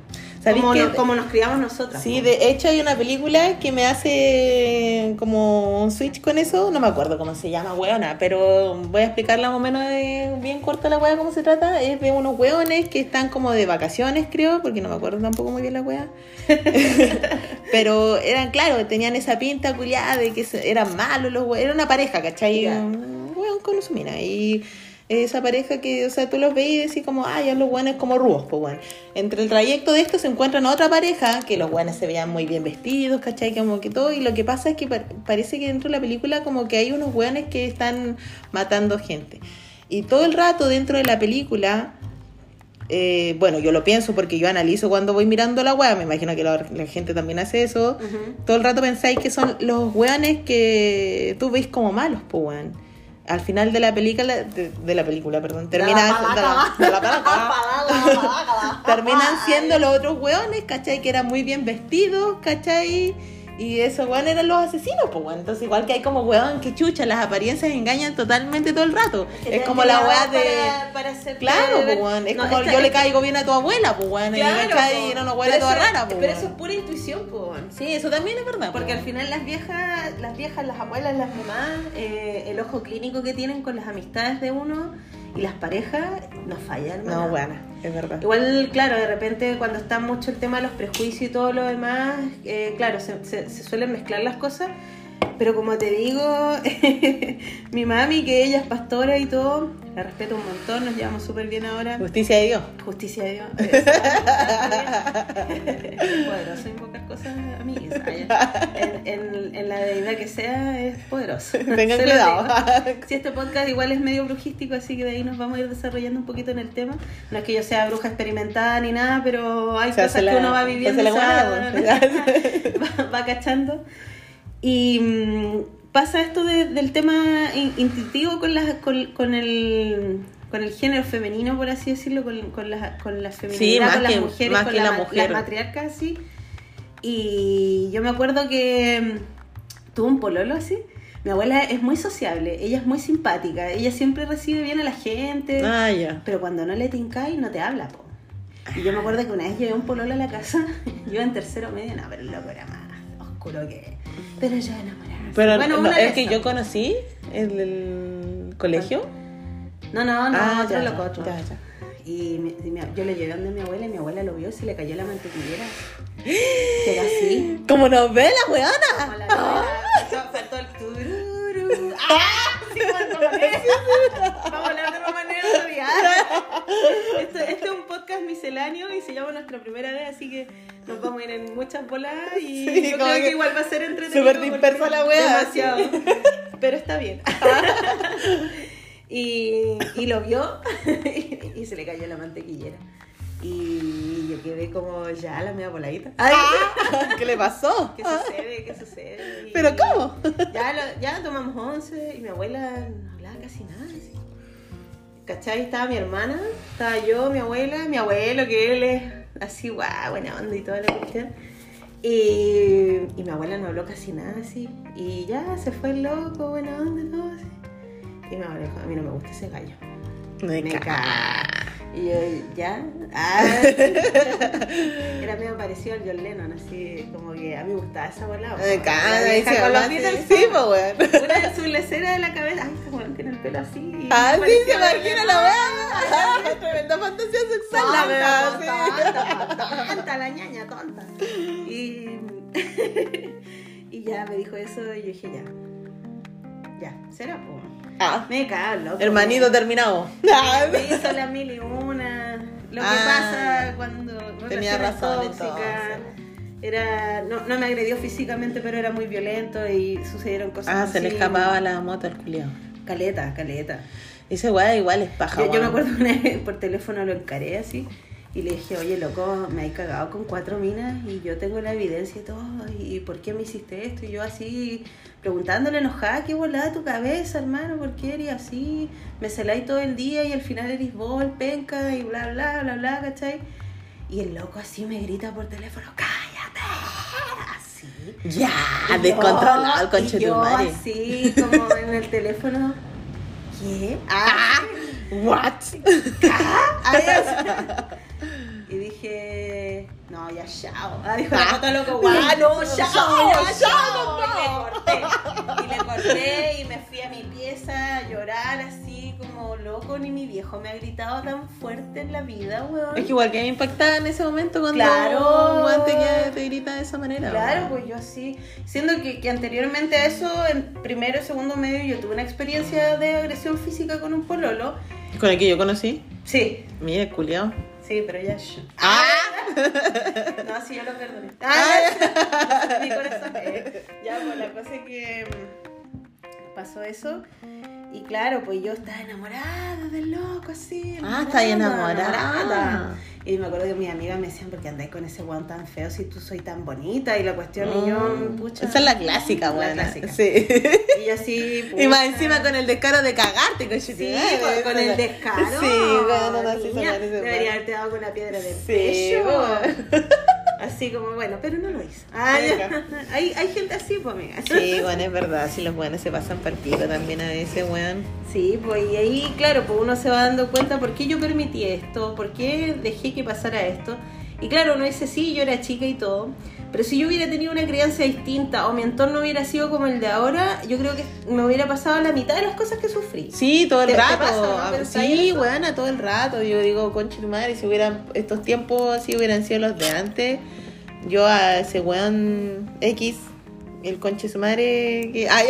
A: ¿Sabéis
B: Como, nos, como nos criamos nosotras.
A: Sí, de hecho hay una película que me hace como un switch con eso, no me acuerdo cómo se llama, weona, pero voy a explicarla más o menos de- bien corta la wea cómo se trata. Es de unos weones que están como de vacaciones, creo, porque no me acuerdo tampoco muy bien la wea. pero eran, claro, tenían esa pinta culiada de que eran malos los weones, era una pareja, ¿cachai? Un weón con mina y esa pareja que, o sea, tú los ves y decís como, ah, ya los buenos como rudos, pues bueno. Entre el trayecto de esto se encuentran otra pareja, que los buenos se veían muy bien vestidos, ¿cachai? Como que todo, y lo que pasa es que par- parece que dentro de la película como que hay unos buenos que están matando gente. Y todo el rato dentro de la película eh, bueno, yo lo pienso porque yo analizo cuando voy mirando la weá, me imagino que la, la gente también hace eso. Todo el rato pensáis que son los weones que tú veis como malos, pues weón. Al final de la película, de, de la película, perdón, terminan
B: Ay.
A: siendo los otros weones, ¿cachai? Que eran muy bien vestidos, ¿cachai? Y esos weones eran los asesinos, pues weón. Entonces, igual que hay como weón que chucha, las apariencias engañan totalmente todo el rato.
B: Que
A: Es como la weá de.
B: para- para
A: Claro, pues weón. Es
B: No,
A: como
B: esta-
A: yo le caigo bien a tu abuela, pues weón.
B: Claro,
A: y. Y era una abuela toda rara, pues
B: Pero
A: weón.
B: eso es pura intuición, pues. weón.
A: Sí, eso también es verdad.
B: Porque al final las viejas, las viejas, las abuelas, las mamás, eh, el ojo clínico que tienen con las amistades de uno y las parejas nos fallan.
A: No,
B: hermana.
A: Es verdad.
B: Igual, claro, de repente cuando está mucho el tema de los prejuicios y todo lo demás, eh, claro, se- se suelen mezclar las cosas. Pero como te digo, mi mami, que ella es pastora y todo, la respeto un montón, nos llevamos súper bien ahora.
A: Justicia de Dios.
B: Justicia de Dios. Es poderoso invocar cosas a mí. En, en- en la deidad que sea, es poderoso.
A: Tengan
B: Se lo
A: cuidado.
B: Si este podcast igual es medio brujístico, así que de ahí nos vamos a ir desarrollando un poquito en el tema. No es que yo sea bruja experimentada ni nada, pero hay cosas
A: la-
B: que uno va viviendo
A: la
B: se
A: buena,
B: va, va- va cachando. Y mm, pasa esto de- del tema in- intuitivo con, las con, con el con el género femenino, por así decirlo, con, con la, con la feminidad,
A: más
B: con las
A: que-
B: mujeres,
A: más
B: con la
A: la mujer.
B: las matriarcas, así. Y yo me acuerdo que mm, tuve un pololo así. Mi abuela es muy sociable, ella es muy simpática, ella siempre recibe bien a la gente,
A: Ah,
B: pero cuando no le tincáis no te habla, po. Y yo me acuerdo que una vez llevé un pololo a la casa, yo en tercero medio, no, pero el loco era más oscuro que... Pero yo enamorada.
A: Pero
B: bueno,
A: no, el que yo conocí, el del colegio.
B: No, no, no,
A: Ah,
B: otro
A: ya,
B: loco, otro.
A: ya, ya.
B: Y mi- y mi- yo le llevé donde mi abuela y mi abuela lo vio y se le cayó la mantequillera. Era así.
A: Como novela, weona.
B: Como la novela. Faltó- faltó el. ¡Ah! Sí, el. Vamos a hablar de otro día. Esto- Este es un podcast misceláneo y se llama Nuestra Primera Vez, así que nos vamos a ir en muchas bolas y
A: Sí,
B: yo creo que,
A: que
B: igual va a ser entretenido.
A: súper dispersa la wea,
B: Demasiado. Pero está bien. y, y lo vio y se le cayó la mantequillera. Y yo quedé como ya la media voladita. Ay,
A: ¿Qué le pasó?
B: ¿Qué sucede? ¿Qué sucede? Y
A: ¿Pero cómo?
B: Ya, lo- ya tomamos once y mi abuela no hablaba casi nada. así. ¿Cachai? Estaba mi hermana, estaba yo, mi abuela, mi abuelo, que él es así, guau, buena onda y toda la cuestión. Y, y mi abuela no habló casi nada así. Y ya se fue el loco, buena onda y todo así. Y mi abuela dijo, a mí no me gusta ese gallo.
A: Me
B: Me. Y yo, ¿ya? Ah. Era medio parecido al John Lennon, así como que a mí me gustaba esa bola.
A: Me dice,
B: con los Beatles.
A: Sí, sí, pues, weón.
B: Una de sus leceras de la cabeza. Ay, ese weón tiene el pelo así.
A: Ah, sí, se imagina la weá. Tremenda fantasía sexual, la
B: Tonta,
A: weá.
B: tonta, tonta, la ñaña, tonta. Y, y ya me dijo eso y yo dije, ya. Ya, será pues.
A: Ah,
B: Me cago,
A: hermanito terminado.
B: Me hizo la mil y una. Lo que
A: Ah,
B: pasa cuando.
A: Tenía razón, entonces.
B: Era, no, no me agredió físicamente, pero era muy violento y sucedieron cosas
A: Ah, se le escapaba la moto al culiao.
B: Caleta, caleta.
A: Ese weá igual es paja,
B: Yo, yo me acuerdo una vez por teléfono lo encaré así y le dije, oye, loco, me hay cagado con cuatro minas y yo tengo la evidencia y todo, ¿y por qué me hiciste esto? Y yo así preguntándole enojada, ¿qué volada tu cabeza, hermano? ¿Por qué eres así? Me celáis todo el día y al final eres vos, el penca y bla, bla, bla, bla, ¿cachai? Y el loco así me grita por teléfono, cállate, así.
A: Ya, descontrolado el conche
B: yo
A: madre.
B: así, como en el teléfono, ¿qué?
A: Ah, what?
B: Y dije, no, ya chao. Ah, dijo la foto loco, guau, no, chao, ya
A: chao,
B: chao. Y le corté. Y le corté y me fui a mi pieza a llorar así como loco. Ni mi viejo me ha gritado tan fuerte en la vida, weón.
A: Es que igual que me impactaba en ese momento cuando
B: Claro.
A: te, que- te grita de esa manera.
B: Claro,
A: weón.
B: pues yo así, siendo que, que anteriormente a eso, en primero y segundo medio, yo tuve una experiencia de agresión física con un pololo.
A: Con el que yo conocí.
B: Sí,
A: Mira, culiao.
B: Sí, pero ya... sh-
A: Ah.
B: No, sí, yo lo perdoné. Ah, mi corazón. eh. Ya, pues la cosa es que mm, pasó eso. Y claro, pues yo estaba enamorada del loco, así.
A: Ah, está enamorada.
B: Y me acuerdo que mis amigas me decían, ¿por qué andáis con ese weón tan feo si tú soy tan bonita? Y la cuestión, y yo,
A: Mm,
B: pucha.
A: Esa es la clásica,
B: La
A: weón.
B: clásica.
A: Sí.
B: Y yo así,
A: Y más encima con el descaro de cagarte, con
B: Sí, con, con el descaro.
A: Sí, bueno, no, sí, se parece,
B: Debería haberte dado con una piedra del
A: Sí,
B: pecho. Así como, bueno, pero no lo hizo. Ah, ya. hay, hay gente así, pues, amiga.
A: Sí, bueno, es verdad, si los buenos se pasan partido también a veces, weón.
B: Sí, pues y ahí, claro, pues uno se va dando cuenta por qué yo permití esto, por qué dejé que pasara esto. Y claro, uno dice, sí, yo era chica y todo, pero si yo hubiera tenido una crianza distinta o mi entorno hubiera sido como el de ahora, yo creo que me hubiera pasado la mitad de las cosas que sufrí.
A: Sí, todo el
B: ¿Te- te
A: rato.
B: pasa, no?
A: Ah,
B: ¿Pensáis
A: sí, weona, todo el rato. Yo digo, concha de madre, si hubieran estos tiempos así hubieran sido los de antes, yo a ese weón X, el conche su madre, que, ay,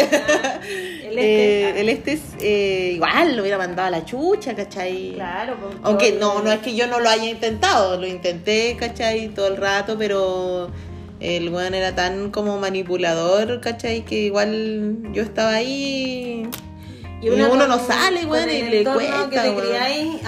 B: El
A: eh,
B: este,
A: el este es, eh, igual lo hubiera mandado a la chucha, ¿cachai?
B: Claro, pues,
A: Aunque no, no es que yo no lo haya intentado, lo intenté, ¿cachai? Todo el rato, pero el weón era tan como manipulador, ¿cachai? Que igual yo estaba ahí y uno
B: con-
A: no sale, weón, y le cuesta,
B: que te criáis,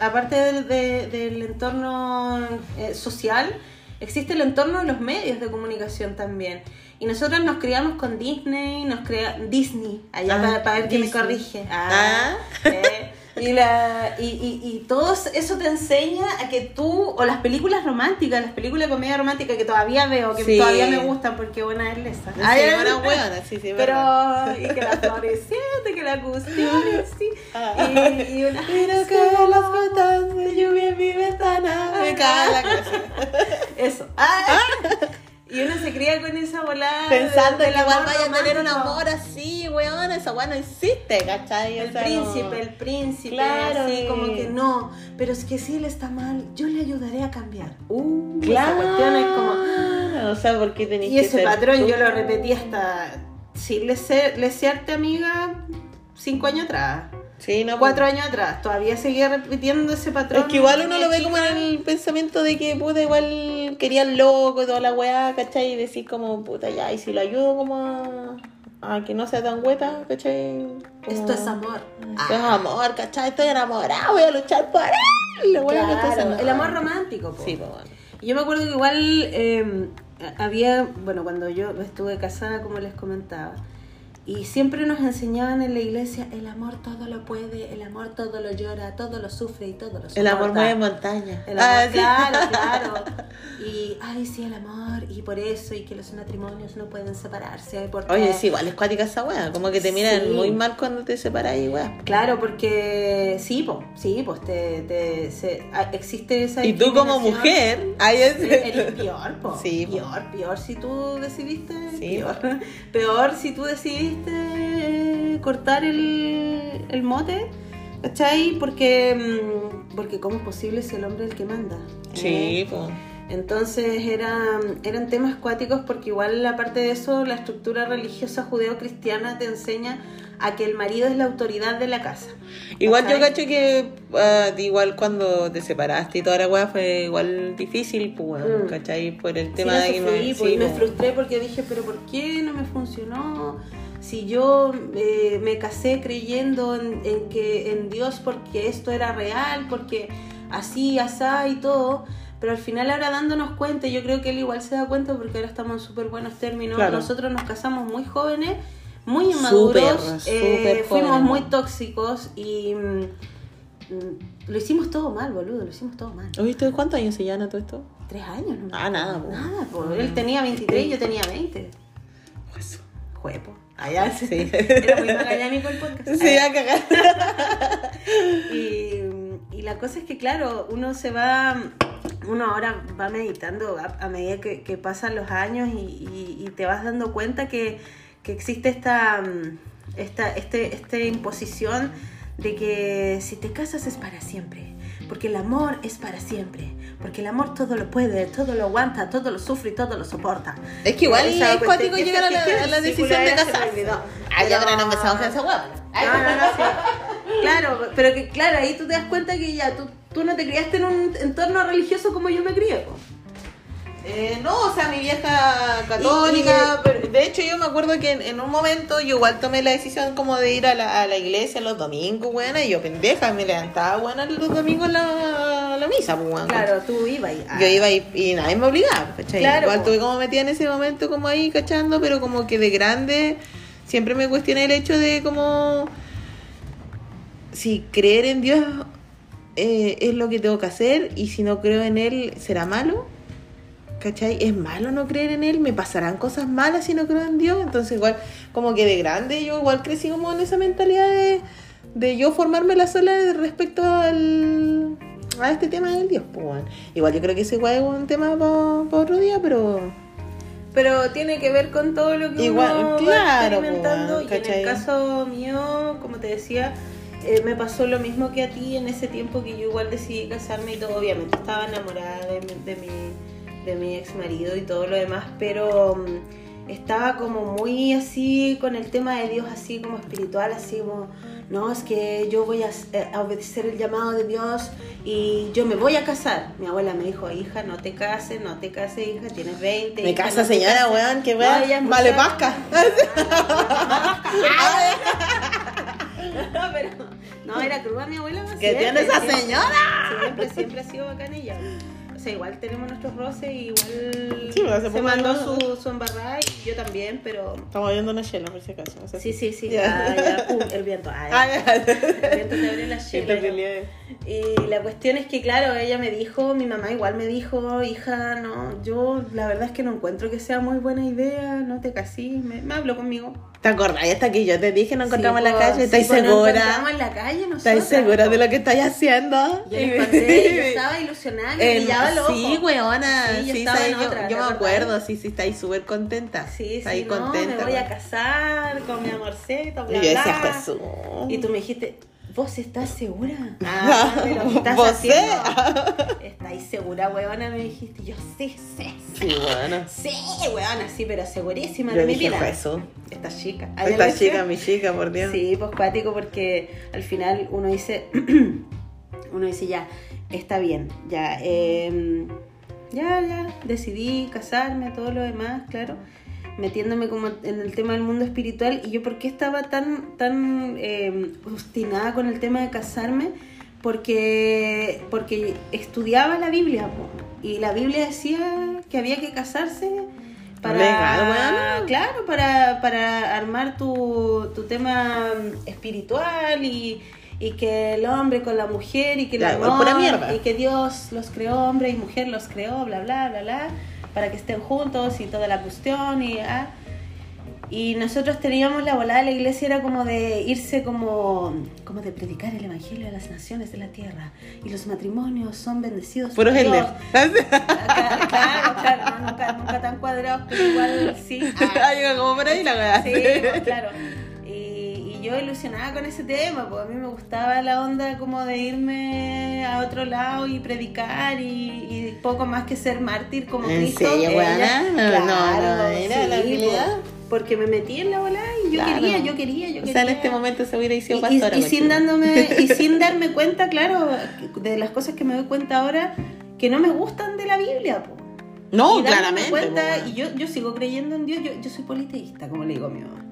B: aparte del, de- del entorno eh, social, existe el entorno de los medios de comunicación también. Y nosotros nos criamos con Disney, nos crea Disney, allá
A: Ah,
B: para, ver quién me corrige.
A: Ah.
B: eh, y, la, y, y, y todo eso te enseña a que tú, o las películas románticas, las películas de comedia romántica que todavía veo, que
A: Sí.
B: todavía me gustan porque buena es esa.
A: Sí,
B: Ay,
A: buena weona, sí, sí, es verdad.
B: pero, y que la floreciente, que la cuestión, sí.
A: Ah.
B: Y, y una.
A: Mira que las gotas de lluvia en mi ventana. Me caga la cosa.
B: Eso. Ah. Y uno se cría con esa volada.
A: Pensando que igual vaya a tener un amor así, weón, esa weón no existe, ¿cachai? O
B: El
A: sea,
B: príncipe,
A: no-
B: el príncipe,
A: Claro,
B: así
A: y-
B: como que no, pero es que si él está mal, yo le ayudaré a cambiar. Uh,
A: Claro.
B: esa cuestión es como.
A: O sea, porque tenéis
B: Y
A: que
B: ese patrón
A: tú?
B: yo lo repetí hasta sin lese- lesearte, amiga, cinco años atrás.
A: Sí, no,
B: Cuatro años atrás, todavía seguía repitiendo ese patrón.
A: Es que igual uno lo ve como en el pensamiento de que puta igual querían loco y toda la weá, ¿cachai? Y decir como puta ya, y si lo ayudo como a, a que no sea tan hueta, ¿cachai? Como-
B: Esto es amor.
A: Esto es amor, ¿cachai? Estoy enamorado, voy a luchar por él. Que
B: Claro, el amor romántico. po.
A: Sí, pues bueno.
B: Y Yo me acuerdo que igual eh, había, bueno, cuando yo estuve casada, como les comentaba, y siempre nos enseñaban en la iglesia, el amor todo lo puede, el amor todo lo llora, todo lo sufre y todo lo soporta.
A: El amor mueve montaña.
B: El amor,
A: Ah, sí.
B: claro, claro. Y, ay, sí, el amor, y por eso, y que los matrimonios no pueden separarse. Porque,
A: Oye, sí, igual es cuática esa weá. Como que te miran
B: Sí.
A: muy mal cuando te separas y weá.
B: Claro, porque sí, pues, sí, pues te, te- se- existe esa
A: Y tú como mujer, ahí es.
B: Eres peor, po.
A: Sí, po.
B: peor, peor si tú decidiste.
A: Sí,
B: peor. peor si tú decidiste cortar el, el mote, ¿cachai? Porque, mm, porque ¿cómo es posible si el hombre es el que manda? ¿Eh?
A: Sí, pues.
B: Entonces eran, eran temas cuáticos porque igual aparte de eso la estructura religiosa judeo-cristiana te enseña a que el marido es la autoridad de la casa.
A: Igual yo cacho que ah, igual cuando te separaste y toda la weá fue igual difícil, pues weón,
B: Mm.
A: ¿cachai? Por el tema de que no-
B: pues,
A: sí,
B: y me frustré porque dije, pero ¿por qué no me funcionó? Si yo eh, me casé creyendo en, en que en Dios porque esto era real, porque así, asá y todo, pero al final ahora dándonos cuenta, yo creo que él igual se da cuenta porque ahora estamos en súper buenos términos,
A: Claro.
B: nosotros nos casamos muy jóvenes, muy inmaduros, eh, fuimos muy tóxicos y mm, lo hicimos todo mal, boludo, lo hicimos todo mal.
A: ¿Oíste cuántos años se llevan a todo esto?
B: Tres años, ¿no?
A: Ah, nada, po.
B: Nada, po. Él tenía 23 y yo tenía 20.
A: Pues,
B: Juepo. Allá sí. Era muy magallánico el podcast.
A: Sí, a cagar.
B: Y, y la cosa es que, claro, uno se va, uno ahora va meditando a, a medida que, que pasan los años y, y- y te vas dando cuenta que, que existe esta, mm, esta este, esta imposición de que si te casas es para siempre. Porque el amor es para siempre. Porque el amor todo lo puede, todo lo aguanta, todo lo sufre y todo lo soporta.
A: Es que igual es cuático llegar a la, a la decisión de casarse. Ah, ya habrán empezado con esa guapa.
B: No, no, no, sí. Claro, pero que claro, ahí tú te das cuenta que ya tú, tú no te criaste en un entorno religioso como yo me crié. po.
A: Eh, no, o sea, mi vieja católica, pero de hecho yo me acuerdo que en, en un momento yo igual tomé la decisión como de ir a la, a la iglesia los domingos, buena, y yo pendeja, me levantaba, buena, los domingos a la, a la misa, pues, weón.
B: Claro, tú ibas ahí. Ah.
A: Yo iba y, y nadie me obligaba, ¿cachai?
B: Claro,
A: Igual
B: po.
A: tuve como metida en ese momento como ahí cachando, pero como que de grande siempre me cuestioné el hecho de como si creer en Dios eh, es lo que tengo que hacer y si no creo en Él será malo. ¿Cachai? ¿Es malo no creer en Él? ¿Me pasarán cosas malas si no creo en Dios? Entonces igual como que de grande yo igual crecí como en esa mentalidad de, de yo formarme la sola respecto al, a este tema del Dios. Pues, bueno. Igual yo creo que ese igual es un tema para otro día, pero...
B: Pero tiene que ver con todo lo que
A: Igual,
B: uno
A: claro,
B: va experimentando. y en el caso mío, como te decía, eh, me pasó lo mismo que a ti en ese tiempo que yo igual decidí casarme y todo. Obviamente estaba enamorada de mi, de mi, de mi ex marido y todo lo demás, pero mm, estaba como muy así con el tema de Dios, así como espiritual, así como, no, es que yo voy a, eh, a obedecer el llamado de Dios y yo me voy a casar. Mi abuela me dijo, hija, no te cases, no te cases, hija, tienes 20.
A: Me
B: hija,
A: casa
B: no
A: señora,
B: cases".
A: weón, que weón. vale pasca.
B: No, pero no, era cruda mi abuela.
A: ¿Qué
B: siempre,
A: tiene esa
B: siempre,
A: señora?
B: Siempre, siempre ha sido bacana ella. Sea, igual tenemos nuestros roces, igual
A: Sí, pero hace
B: se mandó
A: no-
B: su, su embarrada y yo también, pero...
A: Estamos viendo una chela, por si acaso. o sea,
B: Sí, sí, sí. Ah, ya, pum, el viento. Ah,
A: Ah.
B: El viento te abre la chela. Y la cuestión es que, claro, ella me dijo, mi mamá igual me dijo, hija, no, yo la verdad es que no encuentro que sea muy buena idea, no te casís, me, me habló conmigo.
A: ¿Te acordás? Hasta que yo te dije, nos encontramos
B: Sí,
A: en la calle.
B: sí,
A: ¿Estáis
B: nos
A: segura?
B: encontramos en la calle nosotras.
A: ¿Estáis segura de lo que estáis haciendo?
B: Yo les conté, yo estaba ilusionada, me brillaba el ojo.
A: Sí, weona.
B: Sí,
A: Sí,
B: yo estaba
A: sabes,
B: en
A: yo,
B: otra,
A: yo
B: ¿te
A: me acuerdo. Sí, sí, estáis súper contenta.
B: Sí, sí,
A: estáis
B: no,
A: contenta.
B: me voy a casar con mi amorcito, bla,
A: Y yo decía. Jesús.
B: Y tú me dijiste, ¿vos estás segura? Ah, pero ¿qué estás
A: ¿Vos
B: haciendo? ¿Estáis segura, huevona? Me dijiste, yo sí, sí, sí.
A: Sí, bueno.
B: Sí, huevona, sí, pero segurísima
A: Yo
B: de mi vida.
A: Jesús.
B: Esta chica. ¿Hay
A: Esta chica, mi chica, por Dios.
B: Sí, pues cuático porque al final uno dice, uno dice ya, está bien, ya, eh, ya, ya, decidí casarme, todo lo demás, claro, metiéndome como en el tema del mundo espiritual y yo por qué estaba tan, tan eh, obstinada con el tema de casarme, porque, porque estudiaba la Biblia po, y la Biblia decía que había que casarse para
A: Legal,
B: claro para, para armar tu, tu tema espiritual y, y que el hombre con la mujer y que el amor
A: pura mierda.
B: y que Dios los creó hombre y mujer los creó bla bla bla bla para que estén juntos y toda la cuestión y ah. y nosotros teníamos la volada de la iglesia era como de irse como como de predicar el evangelio a las naciones de la tierra y los matrimonios son bendecidos por Dios. Claro, claro, no, nunca, nunca tan cuadrados, pero igual sí. Ah,
A: como por ahí la weá.
B: sí, claro. Yo ilusionada con ese tema, pues a mí me gustaba la onda como de irme a otro lado y predicar y, y poco más que ser mártir como
A: ¿En
B: Cristo.
A: serio,
B: Ella-?
A: No, no, no, era la habilidad.
B: pues, Porque me metí en la bola y yo
A: Claro.
B: quería, yo quería, yo
A: O
B: quería.
A: sea, en este momento se hubiera sido pastora.
B: y, y sin
A: cochina.
B: dándome y sin darme cuenta claro de las cosas que me doy cuenta ahora que no me gustan de la Biblia po.
A: No,
B: Y
A: claramente.
B: cuenta, y yo, yo sigo creyendo en Dios yo, yo soy politeísta como le digo a mi mamá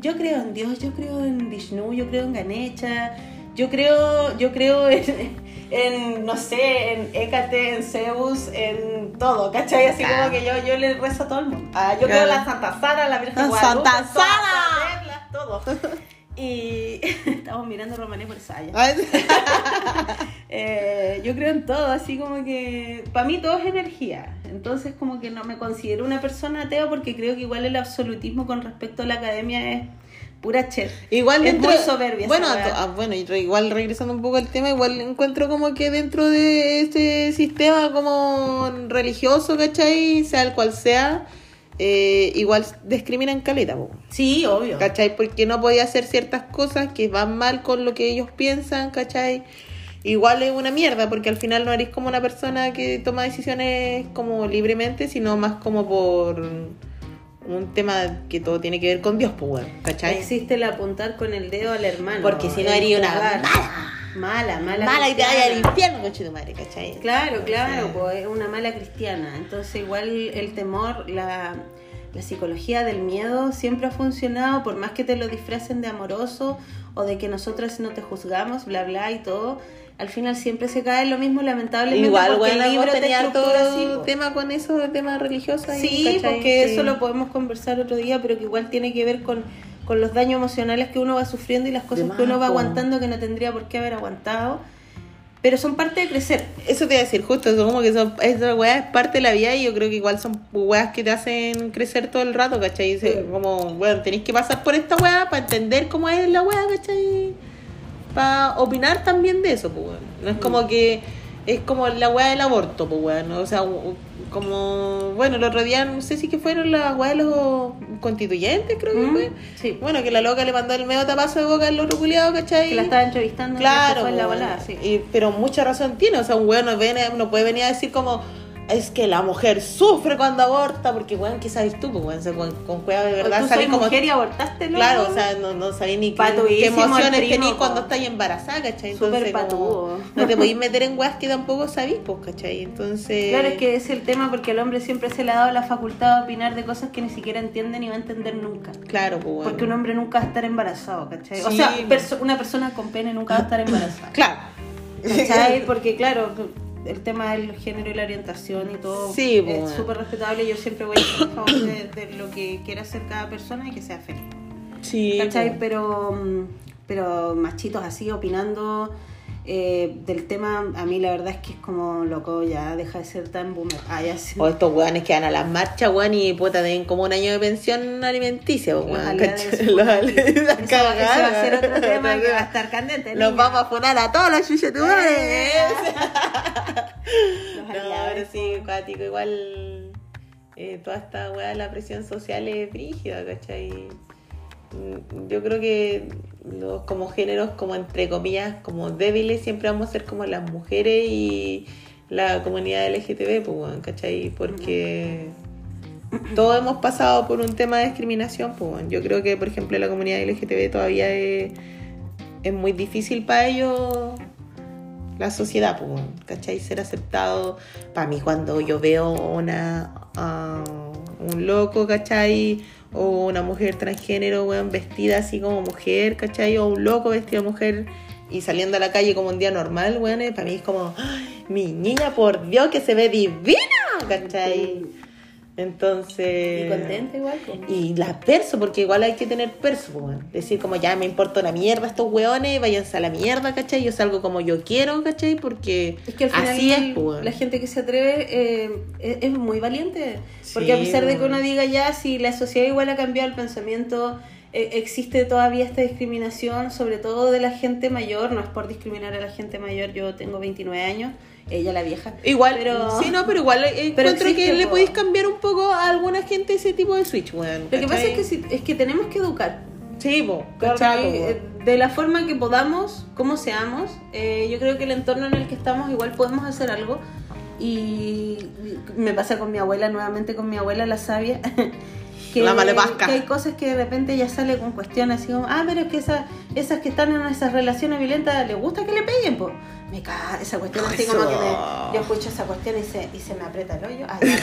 B: yo creo en Dios yo creo en Vishnu yo creo en Ganesha yo creo yo creo en, en, no sé en Hécate en Zeus en todo ¿cachai? así
A: Claro.
B: como que yo, yo le rezo a todo el mundo Ah, yo creo en la Santa Sara la Virgen
A: La
B: Guadalupe,
A: Santa Sara.
B: todo y estamos mirando Romané por.
A: Ay,
B: Eh, yo creo en todo, así como que para mí todo es energía. Entonces como que no me considero una persona atea porque creo que igual el absolutismo con respecto a la academia es pura chet.
A: Igual
B: Es
A: dentro,
B: muy soberbia
A: Bueno, ah, bueno, igual regresando un poco al tema, igual encuentro como que dentro de este sistema como religioso, ¿cachai? Sea el cual sea, eh, igual discriminan caleta, po,
B: Sí, obvio.
A: ¿cachai? Porque no podía hacer ciertas cosas que van mal con lo que ellos piensan, ¿cachai? Igual es una mierda, porque al final no eres como una persona que toma decisiones como libremente, sino más como por un tema que todo tiene que ver con Dios, pues, ¿cachai?
B: Existe el apuntar con el dedo al hermano.
A: Porque si no haría una mala.
B: Mala, mala.
A: Mala y te vaya al infierno, coche tu madre, ¿cachai?
B: Claro, claro,
A: Sí.
B: pues es una mala cristiana. Entonces igual el temor, la, la psicología del miedo siempre ha funcionado, por más que te lo disfracen de amoroso o de que nosotras no te juzgamos, bla, bla y todo. Al final siempre se cae lo mismo, lamentablemente.
A: Igual,
B: porque
A: bueno,
B: el libro
A: hemos
B: te
A: tenido
B: estructura así,
A: todo
B: po.
A: tema con eso, tema religioso. ahí,
B: Sí,
A: ¿cachai?
B: porque
A: Sí.
B: eso lo podemos conversar otro día, pero que igual tiene que ver con, con los daños emocionales que uno va sufriendo y las cosas
A: De
B: que uno va aguantando que no tendría por qué haber aguantado. Pero son parte de crecer.
A: Eso te iba a decir, justo, eso como que son, esa weá es parte de la vida y yo creo que igual son weas que te hacen crecer todo el rato, ¿cachai?
B: Sí.
A: Como, bueno, tenéis que pasar por esta weá para entender cómo es la weá, ¿cachai? Para opinar también de eso, pues. No es como que es como la weá del aborto, pues, weón. ¿no? O sea, como, bueno, el otro día no sé si que fueron las weá de los constituyentes, creo que
B: ¿Mm?
A: fue.
B: Sí.
A: Bueno, que la loca le mandó el medio tapazo de boca al otro culiado, ¿cachai?
B: Que la estaba entrevistando
A: Claro,
B: en la sí.
A: Y- pero mucha razón tiene, o sea, un weón no, viene- no puede venir a decir como es que la mujer sufre cuando aborta, porque weón, ¿qué sabes tú? Pues, weón, O sea, con, con cueva de verdad
B: tú
A: sabes como
B: mujer y abortaste, ¿no?
A: Claro, o sea, no, no sabéis ni qué, qué emociones tenéis cuando estáis embarazada, ¿cachai?
B: Súper
A: Entonces, como, no te podéis meter en weas que tampoco sabéis, pues, ¿cachai? Entonces...
B: Claro, es que es el tema porque al hombre siempre se le ha dado la facultad de opinar de cosas que ni siquiera entiende ni va a entender nunca.
A: Claro, pues, weón.
B: Porque un hombre nunca va a estar embarazado, ¿cachai? O sea, perso- una persona con pene nunca va a estar embarazada.
A: Claro.
B: ¿Cachai? Porque claro, el tema del género y la orientación y todo
A: Sí,
B: es
A: bueno.
B: súper respetable. Yo siempre voy a favor de, de lo que quiera hacer cada persona y que sea feliz.
A: Sí,
B: ¿Cachai?
A: pues.
B: Pero, mm, pero machitos así opinando eh, del tema, a mí la verdad es que es como loco, ya deja de ser tan boomer. Ah, ya sí.
A: O estos weones que van a las marchas, weón, y puta, den como un año de pensión alimenticia, pues,
B: Los
A: weón.
B: Eso, va a ser otro tema que va a estar candente.
A: Los vamos a funar a todos los chuchetudes.
B: Los
A: No,
B: aliados.
A: pero sí, cuático, igual eh, toda esta weá de la presión social es brígida, ¿cachai? Yo creo que los como géneros, como entre comillas, como débiles, siempre vamos a ser como las mujeres y la comunidad LGTB, pues, weón, ¿cachai? Porque todos hemos pasado por un tema de discriminación, pues. Yo creo que, por ejemplo, la comunidad LGTB todavía es, es muy difícil para ellos la sociedad, pues, weón, ¿cachai? Ser aceptado. Para mí, cuando yo veo una a un loco, ¿cachai? O una mujer transgénero, weón, vestida así como mujer, ¿cachai? O un loco vestido de mujer y saliendo a la calle como un día normal, weón, para mí es como, ¡ay, mi niña, por Dios, que se ve divina, ¿cachai? Entonces...
B: Y contenta igual. pues.
A: Y la perso, porque igual hay que tener perso, weón. Decir como ya me importa una mierda estos weones, váyanse a la mierda, ¿cachai? Yo salgo como yo quiero, ¿cachai? Porque
B: Es que al final
A: así es, weón.
B: la gente que se atreve eh, es, es muy valiente. Porque
A: Sí,
B: a pesar de que
A: bueno.
B: uno diga ya, si la sociedad igual ha cambiado el pensamiento, eh, existe todavía esta discriminación, sobre todo de la gente mayor. No es por discriminar a la gente mayor, yo tengo 29 años, ella la vieja.
A: Igual,
B: Pero-
A: sí, no, pero igual eh,
B: Pero
A: encuentro
B: existe,
A: que le
B: po.
A: podéis cambiar un poco a alguna gente ese tipo de switch, weón.
B: Lo que pasa es que, si- es que tenemos que educar.
A: Sí, po, po,
B: Eh. De la forma que podamos, como seamos, eh, yo creo que el entorno en el que estamos igual podemos hacer algo. Y me pasa con mi abuela, nuevamente con mi abuela, la sabia. Que,
A: La
B: que hay cosas que de repente ella sale con cuestiones así como, ah, pero es que esas, esas que están en esas relaciones violentas, ¿les gusta que le peguen? Pues me caga esa cuestión así como que me, yo escucho esa cuestión y se, y se me aprieta el hoyo. Ay,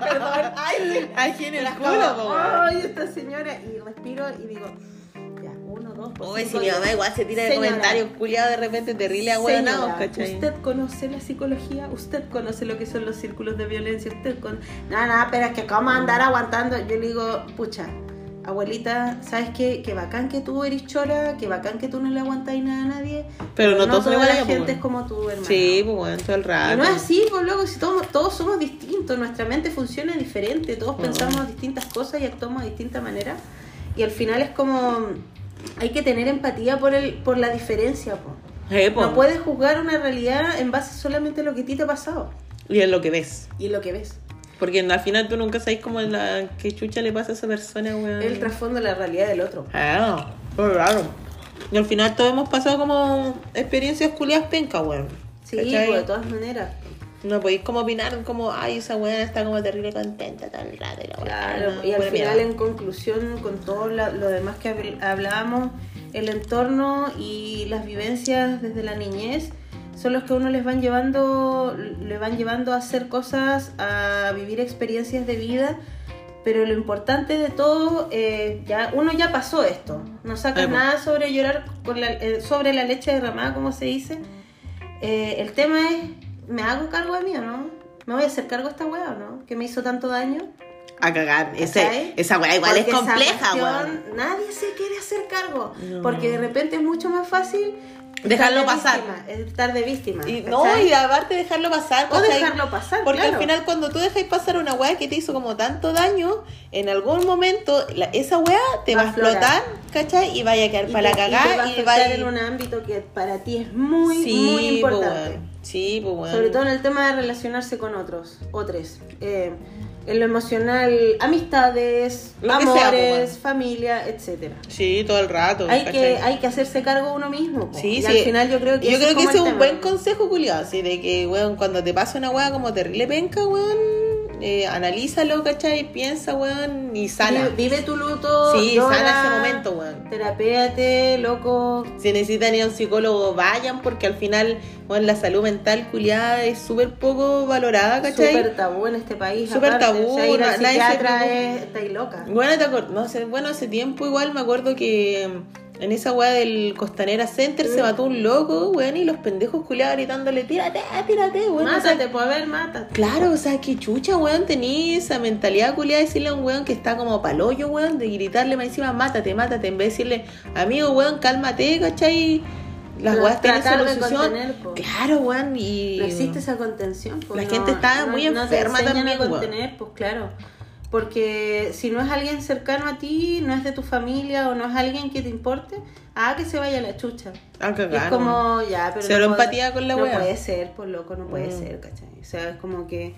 B: perdón, ay.
A: Ay, el culo.
B: Ay, esta señora. Y respiro y digo, ya, uno, dos, por
A: Oye, si mi mamá igual se tira de
B: Señora,
A: comentarios culiados de repente terrible a hueonados,
B: señora,
A: ¿cachai?
B: Usted conoce la psicología, usted conoce lo que son los círculos de violencia, usted con. No, no, pero es que cómo andar aguantando. Yo le digo, pucha, abuelita, ¿sabes qué? Que bacán que tú eres chora, que bacán que tú no le aguantáis nada a nadie.
A: Pero no todos son
B: toda la gente
A: pues,
B: es como tú, hermano.
A: Sí, pues bueno, todo el
B: Y
A: rato.
B: no es así, pues luego, si todos, todos somos distintos, nuestra mente funciona diferente, todos
A: Oh.
B: pensamos distintas cosas y actuamos de distinta manera. Y al final es como, hay que tener empatía por, el, por la diferencia, po.
A: Pues.
B: No puedes juzgar una realidad en base solamente a lo que a ti te ha pasado
A: Y es lo que ves.
B: y en lo que ves.
A: Porque al final tú nunca sabes cómo la qué chucha le pasa a esa persona, weón.
B: El trasfondo de la realidad del otro.
A: Ah, pero claro. Y al final todos hemos pasado como experiencias culiadas penca, weón.
B: Sí, pues, de todas maneras.
A: No podéis como opinar como, ay, esa weón está como terrible contenta todo el rato. y la weá,
B: Claro,
A: no,
B: y al final, en conclusión, con todo lo demás que habl- hablábamos, el entorno y las vivencias desde la niñez son los que uno les van llevando, le van llevando a hacer cosas, a vivir experiencias de vida. Pero lo importante de todo, eh, ya uno ya pasó esto. No saca
A: Ahí, po.
B: nada sobre llorar con la- eh, sobre la leche derramada, como se dice. Eh, el tema es, ¿me hago cargo de mí o no? ¿Me voy a hacer cargo de esta weá o no? Que me hizo tanto daño.
A: A cagar. Ese, esa weá igual
B: Porque
A: es compleja,
B: cuestión,
A: weón.
B: Nadie se quiere hacer cargo.
A: No.
B: Porque de repente es mucho más fácil
A: Dejarlo
B: estar de
A: pasar.
B: víctima, estar de víctima.
A: Y, no, y aparte dejarlo pasar.
B: O dejarlo pasar,
A: Porque
B: claro.
A: al final cuando tú dejas pasar una weá que te hizo como tanto daño, en algún momento la- esa weá te
B: Va
A: va,
B: a
A: explotar. ¿cachai? Y vaya a quedar
B: Y
A: para
B: te-
A: la
B: y te va a
A: cagada vaya
B: en un ámbito que para ti es muy,
A: sí,
B: muy
A: pues,
B: importante.
A: weón. Sí, pues weón.
B: Sobre todo en el tema de relacionarse con otros, otros. Eh, en lo emocional, amistades,
A: Lo que sea,
B: amores, familia, etcétera.
A: Sí, todo el rato.
B: Hay
A: ¿cachai?
B: que, hay que hacerse cargo uno mismo. po.
A: Sí,
B: y
A: sí.
B: al final yo creo que
A: Yo creo que
B: como
A: ese es un
B: tema.
A: buen consejo, culiado. Así de que, weón, cuando te pasa una weá como terrible penca, weón, eh, analízalo, ¿cachai? Piensa, weón, y sana.
B: Vive, tu luto.
A: Sí,
B: llora,
A: sana ese momento, weón.
B: Terapéate, loco.
A: Si necesitan ir a un psicólogo, vayan, porque al final, bueno, la salud mental culiada es súper poco valorada, ¿cachai?
B: Súper tabú en este país.
A: Súper tabú,
B: O sea, ir al
A: nadie se
B: es. Estáis loca.
A: Bueno, te acor- no sé, bueno, hace tiempo igual me acuerdo que en esa weá del Costanera Center se mató un loco, weón, y los pendejos culiados gritándole, tírate, tírate, weón. o sea,
B: Mátate, pues a ver, mátate.
A: Claro, o sea, qué chucha, weón, tenía esa mentalidad culiada de decirle a un weón que está como palollo, weón, de gritarle más encima, mátate, mátate, en vez de decirle, amigo, weón, cálmate, ¿cachai? Las weas tienen solución. Claro, weón, y...
B: No existe esa contención. pues,
A: La
B: no-
A: gente está
B: no-
A: muy
B: no te
A: enferma también,
B: a
A: weón.
B: contener, pues claro. Porque si no es alguien cercano a ti, no es de tu familia o no es alguien que te importe, ah, que se vaya la chucha.
A: Ah,
B: Y
A: cagar,
B: es como, ya, pero.
A: Cero
B: no puede-
A: empatía con la
B: No
A: wea.
B: puede ser, por loco, no puede
A: Mm.
B: ser, ¿cachai? O sea, es como que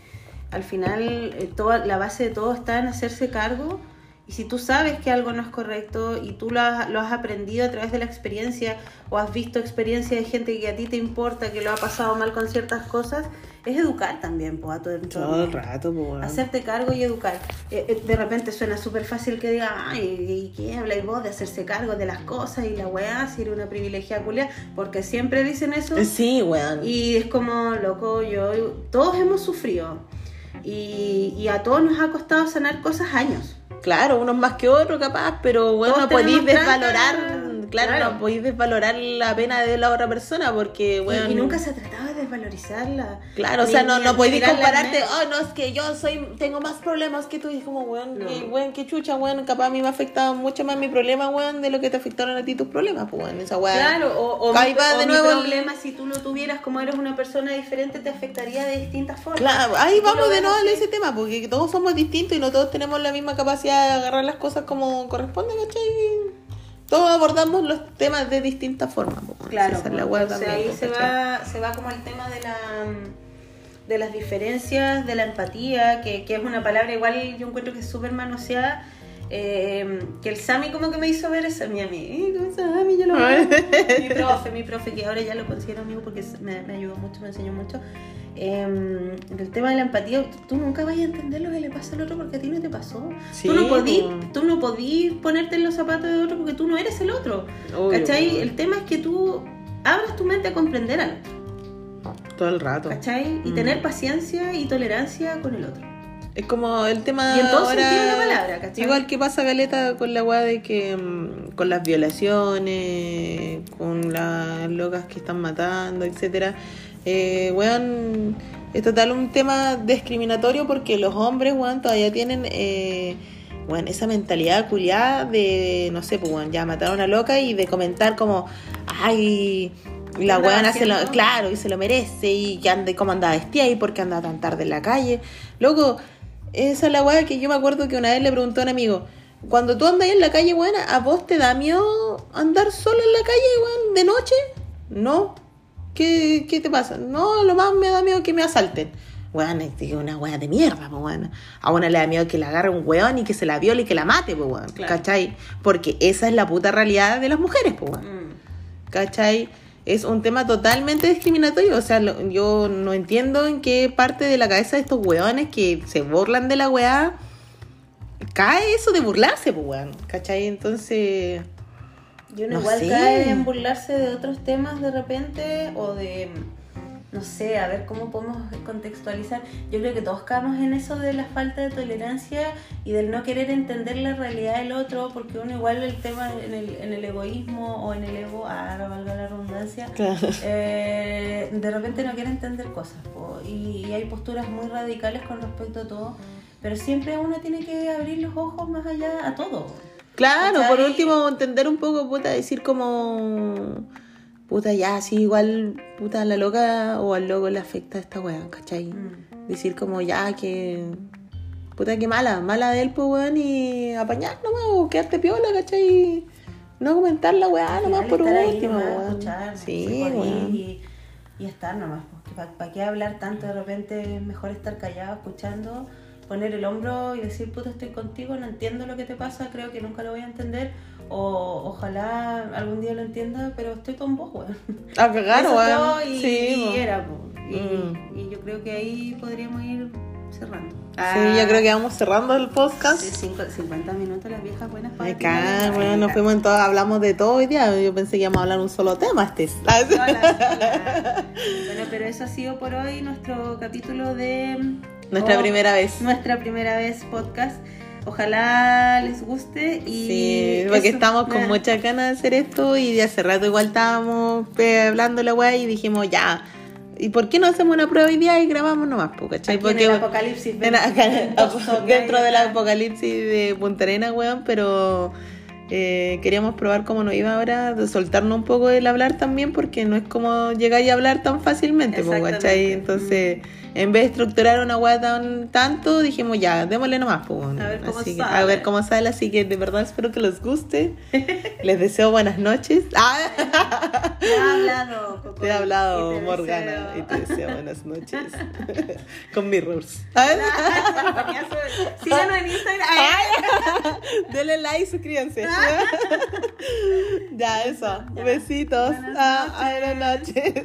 B: al final eh, toda, la base de todo está en hacerse cargo. Y si tú sabes que algo no es correcto y tú lo has, lo has aprendido a través de la experiencia o has visto experiencia de gente que a ti te importa, que lo ha pasado mal con ciertas cosas, es educar también pues, a tu entorno.
A: Todo el rato, pues.
B: Hacerte cargo y educar. Eh, eh, de repente suena súper fácil que diga, ay, ¿y qué habláis vos de hacerse cargo de las cosas y la weá, si eres una privilegiada culia? Porque siempre dicen eso.
A: Eh, Sí, weón.
B: Y es como, loco, yo, todos hemos sufrido. Y, y a todos nos ha costado sanar cosas años.
A: Claro, unos más que otros capaz, pero bueno, podéis desvalorar, claro,
B: claro.
A: no podéis desvalorar la pena de la otra persona porque,
B: Y-
A: bueno,
B: y, nunca se ha tratado de desvalorizarla.
A: Claro, o
B: Ni-
A: sea, no, no podéis compararte, oh, no, es que yo soy, tengo más problemas que tú, y es como, weón,
B: No.
A: weón, qué chucha, weón, capaz a mí me ha afectado mucho más mi problema, weón, de lo que te afectaron a ti tus problemas, pues, weón, esa weá.
B: Claro, o, o, mi, o
A: de
B: mi
A: nuevo el-
B: problema, si tú lo tuvieras como eres una persona diferente, te afectaría de distintas formas.
A: Claro, ahí vamos de nuevo a ese tema, porque todos somos distintos y no todos tenemos la misma capacidad de agarrar las cosas como corresponde, ¿cachai? Todos abordamos los temas de distintas formas.
B: Claro,
A: la
B: entonces
A: también,
B: ahí se va, se va como el tema de la de las diferencias, de la empatía, que, que es una palabra igual yo encuentro que es súper manoseada. eh, que el Sami como que me hizo ver esa mi amigo, Sami, yo lo mi profe, mi profe, que ahora ya lo considero amigo porque me, me ayudó mucho, me enseñó mucho. Eh, el tema de la empatía, tú nunca vas a entender lo que le pasa al otro porque a ti no te pasó.
A: Sí,
B: tú no podís,
A: po.
B: tú no podís ponerte en los zapatos de otro porque tú no eres el otro.
A: Obvio,
B: ¿Cachai? El tema es que tú abras tu mente a comprender al otro,
A: Todo el rato.
B: ¿cachai? Y
A: Mm.
B: tener paciencia y tolerancia con el otro.
A: Es como el tema
B: Y
A: ahora,
B: la palabra, ¿cachai?
A: Igual que pasa Galeta con la weá de que mm, con las violaciones, con las locas que están matando, etcétera. Eh, weón, es total un tema discriminatorio porque los hombres, weón, todavía tienen eh, weón, esa mentalidad culiada de, no sé, pues weón, ya mataron a una loca y de comentar como, ay, la
B: andaba
A: weona se lo, claro, y se lo merece, y que ande cómo andaba vestida y por qué anda tan tarde en la calle. Loco, esa es la weá que yo me acuerdo que una vez le preguntó a un amigo, cuando tú andas en la calle, weón, ¿a vos te da miedo andar solo en la calle, weón, de noche? No. ¿Qué, qué te pasa? No, lo más me da miedo que me asalten. Weón, es una weá de mierda, pues weón. A una le da miedo que la agarre un weón y que se la viole y que la mate, pues weón.
B: Claro.
A: ¿Cachai? Porque esa es la puta realidad de las mujeres, pues weón.
B: Mm.
A: ¿cachai? Es un tema totalmente discriminatorio. O sea, lo- yo no entiendo en qué parte de la cabeza de estos weones que se burlan de la weá cae eso de burlarse, pues weón. ¿cachai? Entonces,
B: Y uno
A: No
B: igual
A: sé.
B: cae en burlarse de otros temas de repente o de, no sé, a ver cómo podemos contextualizar. Yo creo que todos caemos en eso de la falta de tolerancia y del no querer entender la realidad del otro, porque uno igual el tema en el, en el egoísmo o en el ego, ahora valga la redundancia,
A: Claro.
B: eh, de repente no quiere entender cosas po, y, y hay posturas muy radicales con respecto a todo, pero siempre uno tiene que abrir los ojos más allá a todo.
A: Claro,
B: ¿Cachai?
A: por último, entender un poco, puta, decir como. Puta, ya, sí, igual, puta, a la loca o al loco le afecta esta weá, ¿cachai?
B: Mm.
A: Decir como, ya, que. Puta, que mala, mala de él, pues, weón, y apañar nomás, o quedarte piola, ¿cachai? No comentar la weá nomás por último,
B: nomás, escuchar,
A: Sí,
B: ir
A: weón.
B: y, y estar nomás. ¿Para qué hablar tanto? De repente es mejor estar callado, escuchando, poner el hombro y decir, puta, estoy contigo, no entiendo lo que te pasa, creo que nunca lo voy a entender. O ojalá algún día lo entienda, pero estoy con vos, weón.
A: A
B: Eso
A: weón.
B: y,
A: sí,
B: y era. Y,
A: Mm.
B: y yo creo que ahí podríamos ir cerrando.
A: Sí, yo creo que vamos cerrando el podcast.
B: Cinco- 50 minutos las viejas buenas para
A: cago, weón, nos fuimos en todo, hablamos de todo hoy día. Yo pensé que íbamos a hablar un solo tema, este.
B: Hola, hola. Bueno, pero eso ha sido por hoy nuestro capítulo de
A: Nuestra
B: oh,
A: primera vez.
B: Nuestra primera vez podcast. Ojalá les guste y
A: Sí, porque
B: eso,
A: estamos con
B: nada.
A: muchas ganas de hacer esto y de hace rato igual estábamos eh, hablando la weá y dijimos ya. ¿Y por qué no hacemos una prueba hoy día y grabamos nomás, po.
B: Aquí en
A: Porque
B: el apocalipsis
A: en- acá- dentro del apocalipsis de Punta Arenas, weón, pero eh, queríamos probar cómo nos iba ahora, de soltarnos un poco el hablar también, porque no es como llegar y hablar tan fácilmente. ¿cachai? Entonces, en vez de estructurar una weá tan tanto, dijimos ya, démosle nomás, weón.
B: A ver cómo
A: Así que-
B: sale.
A: a ver cómo sale, así que de verdad espero que les guste. Les deseo buenas noches. Ah,
B: Te he hablado, Coco,
A: te he hablado,
B: y te
A: Morgana,
B: deseo.
A: y te deseo buenas noches. Con mirrors.
B: Síganos en Instagram.
A: Denle like, suscríbanse. ya, eso. Besitos.
B: Buenas
A: Ah, buenas noches.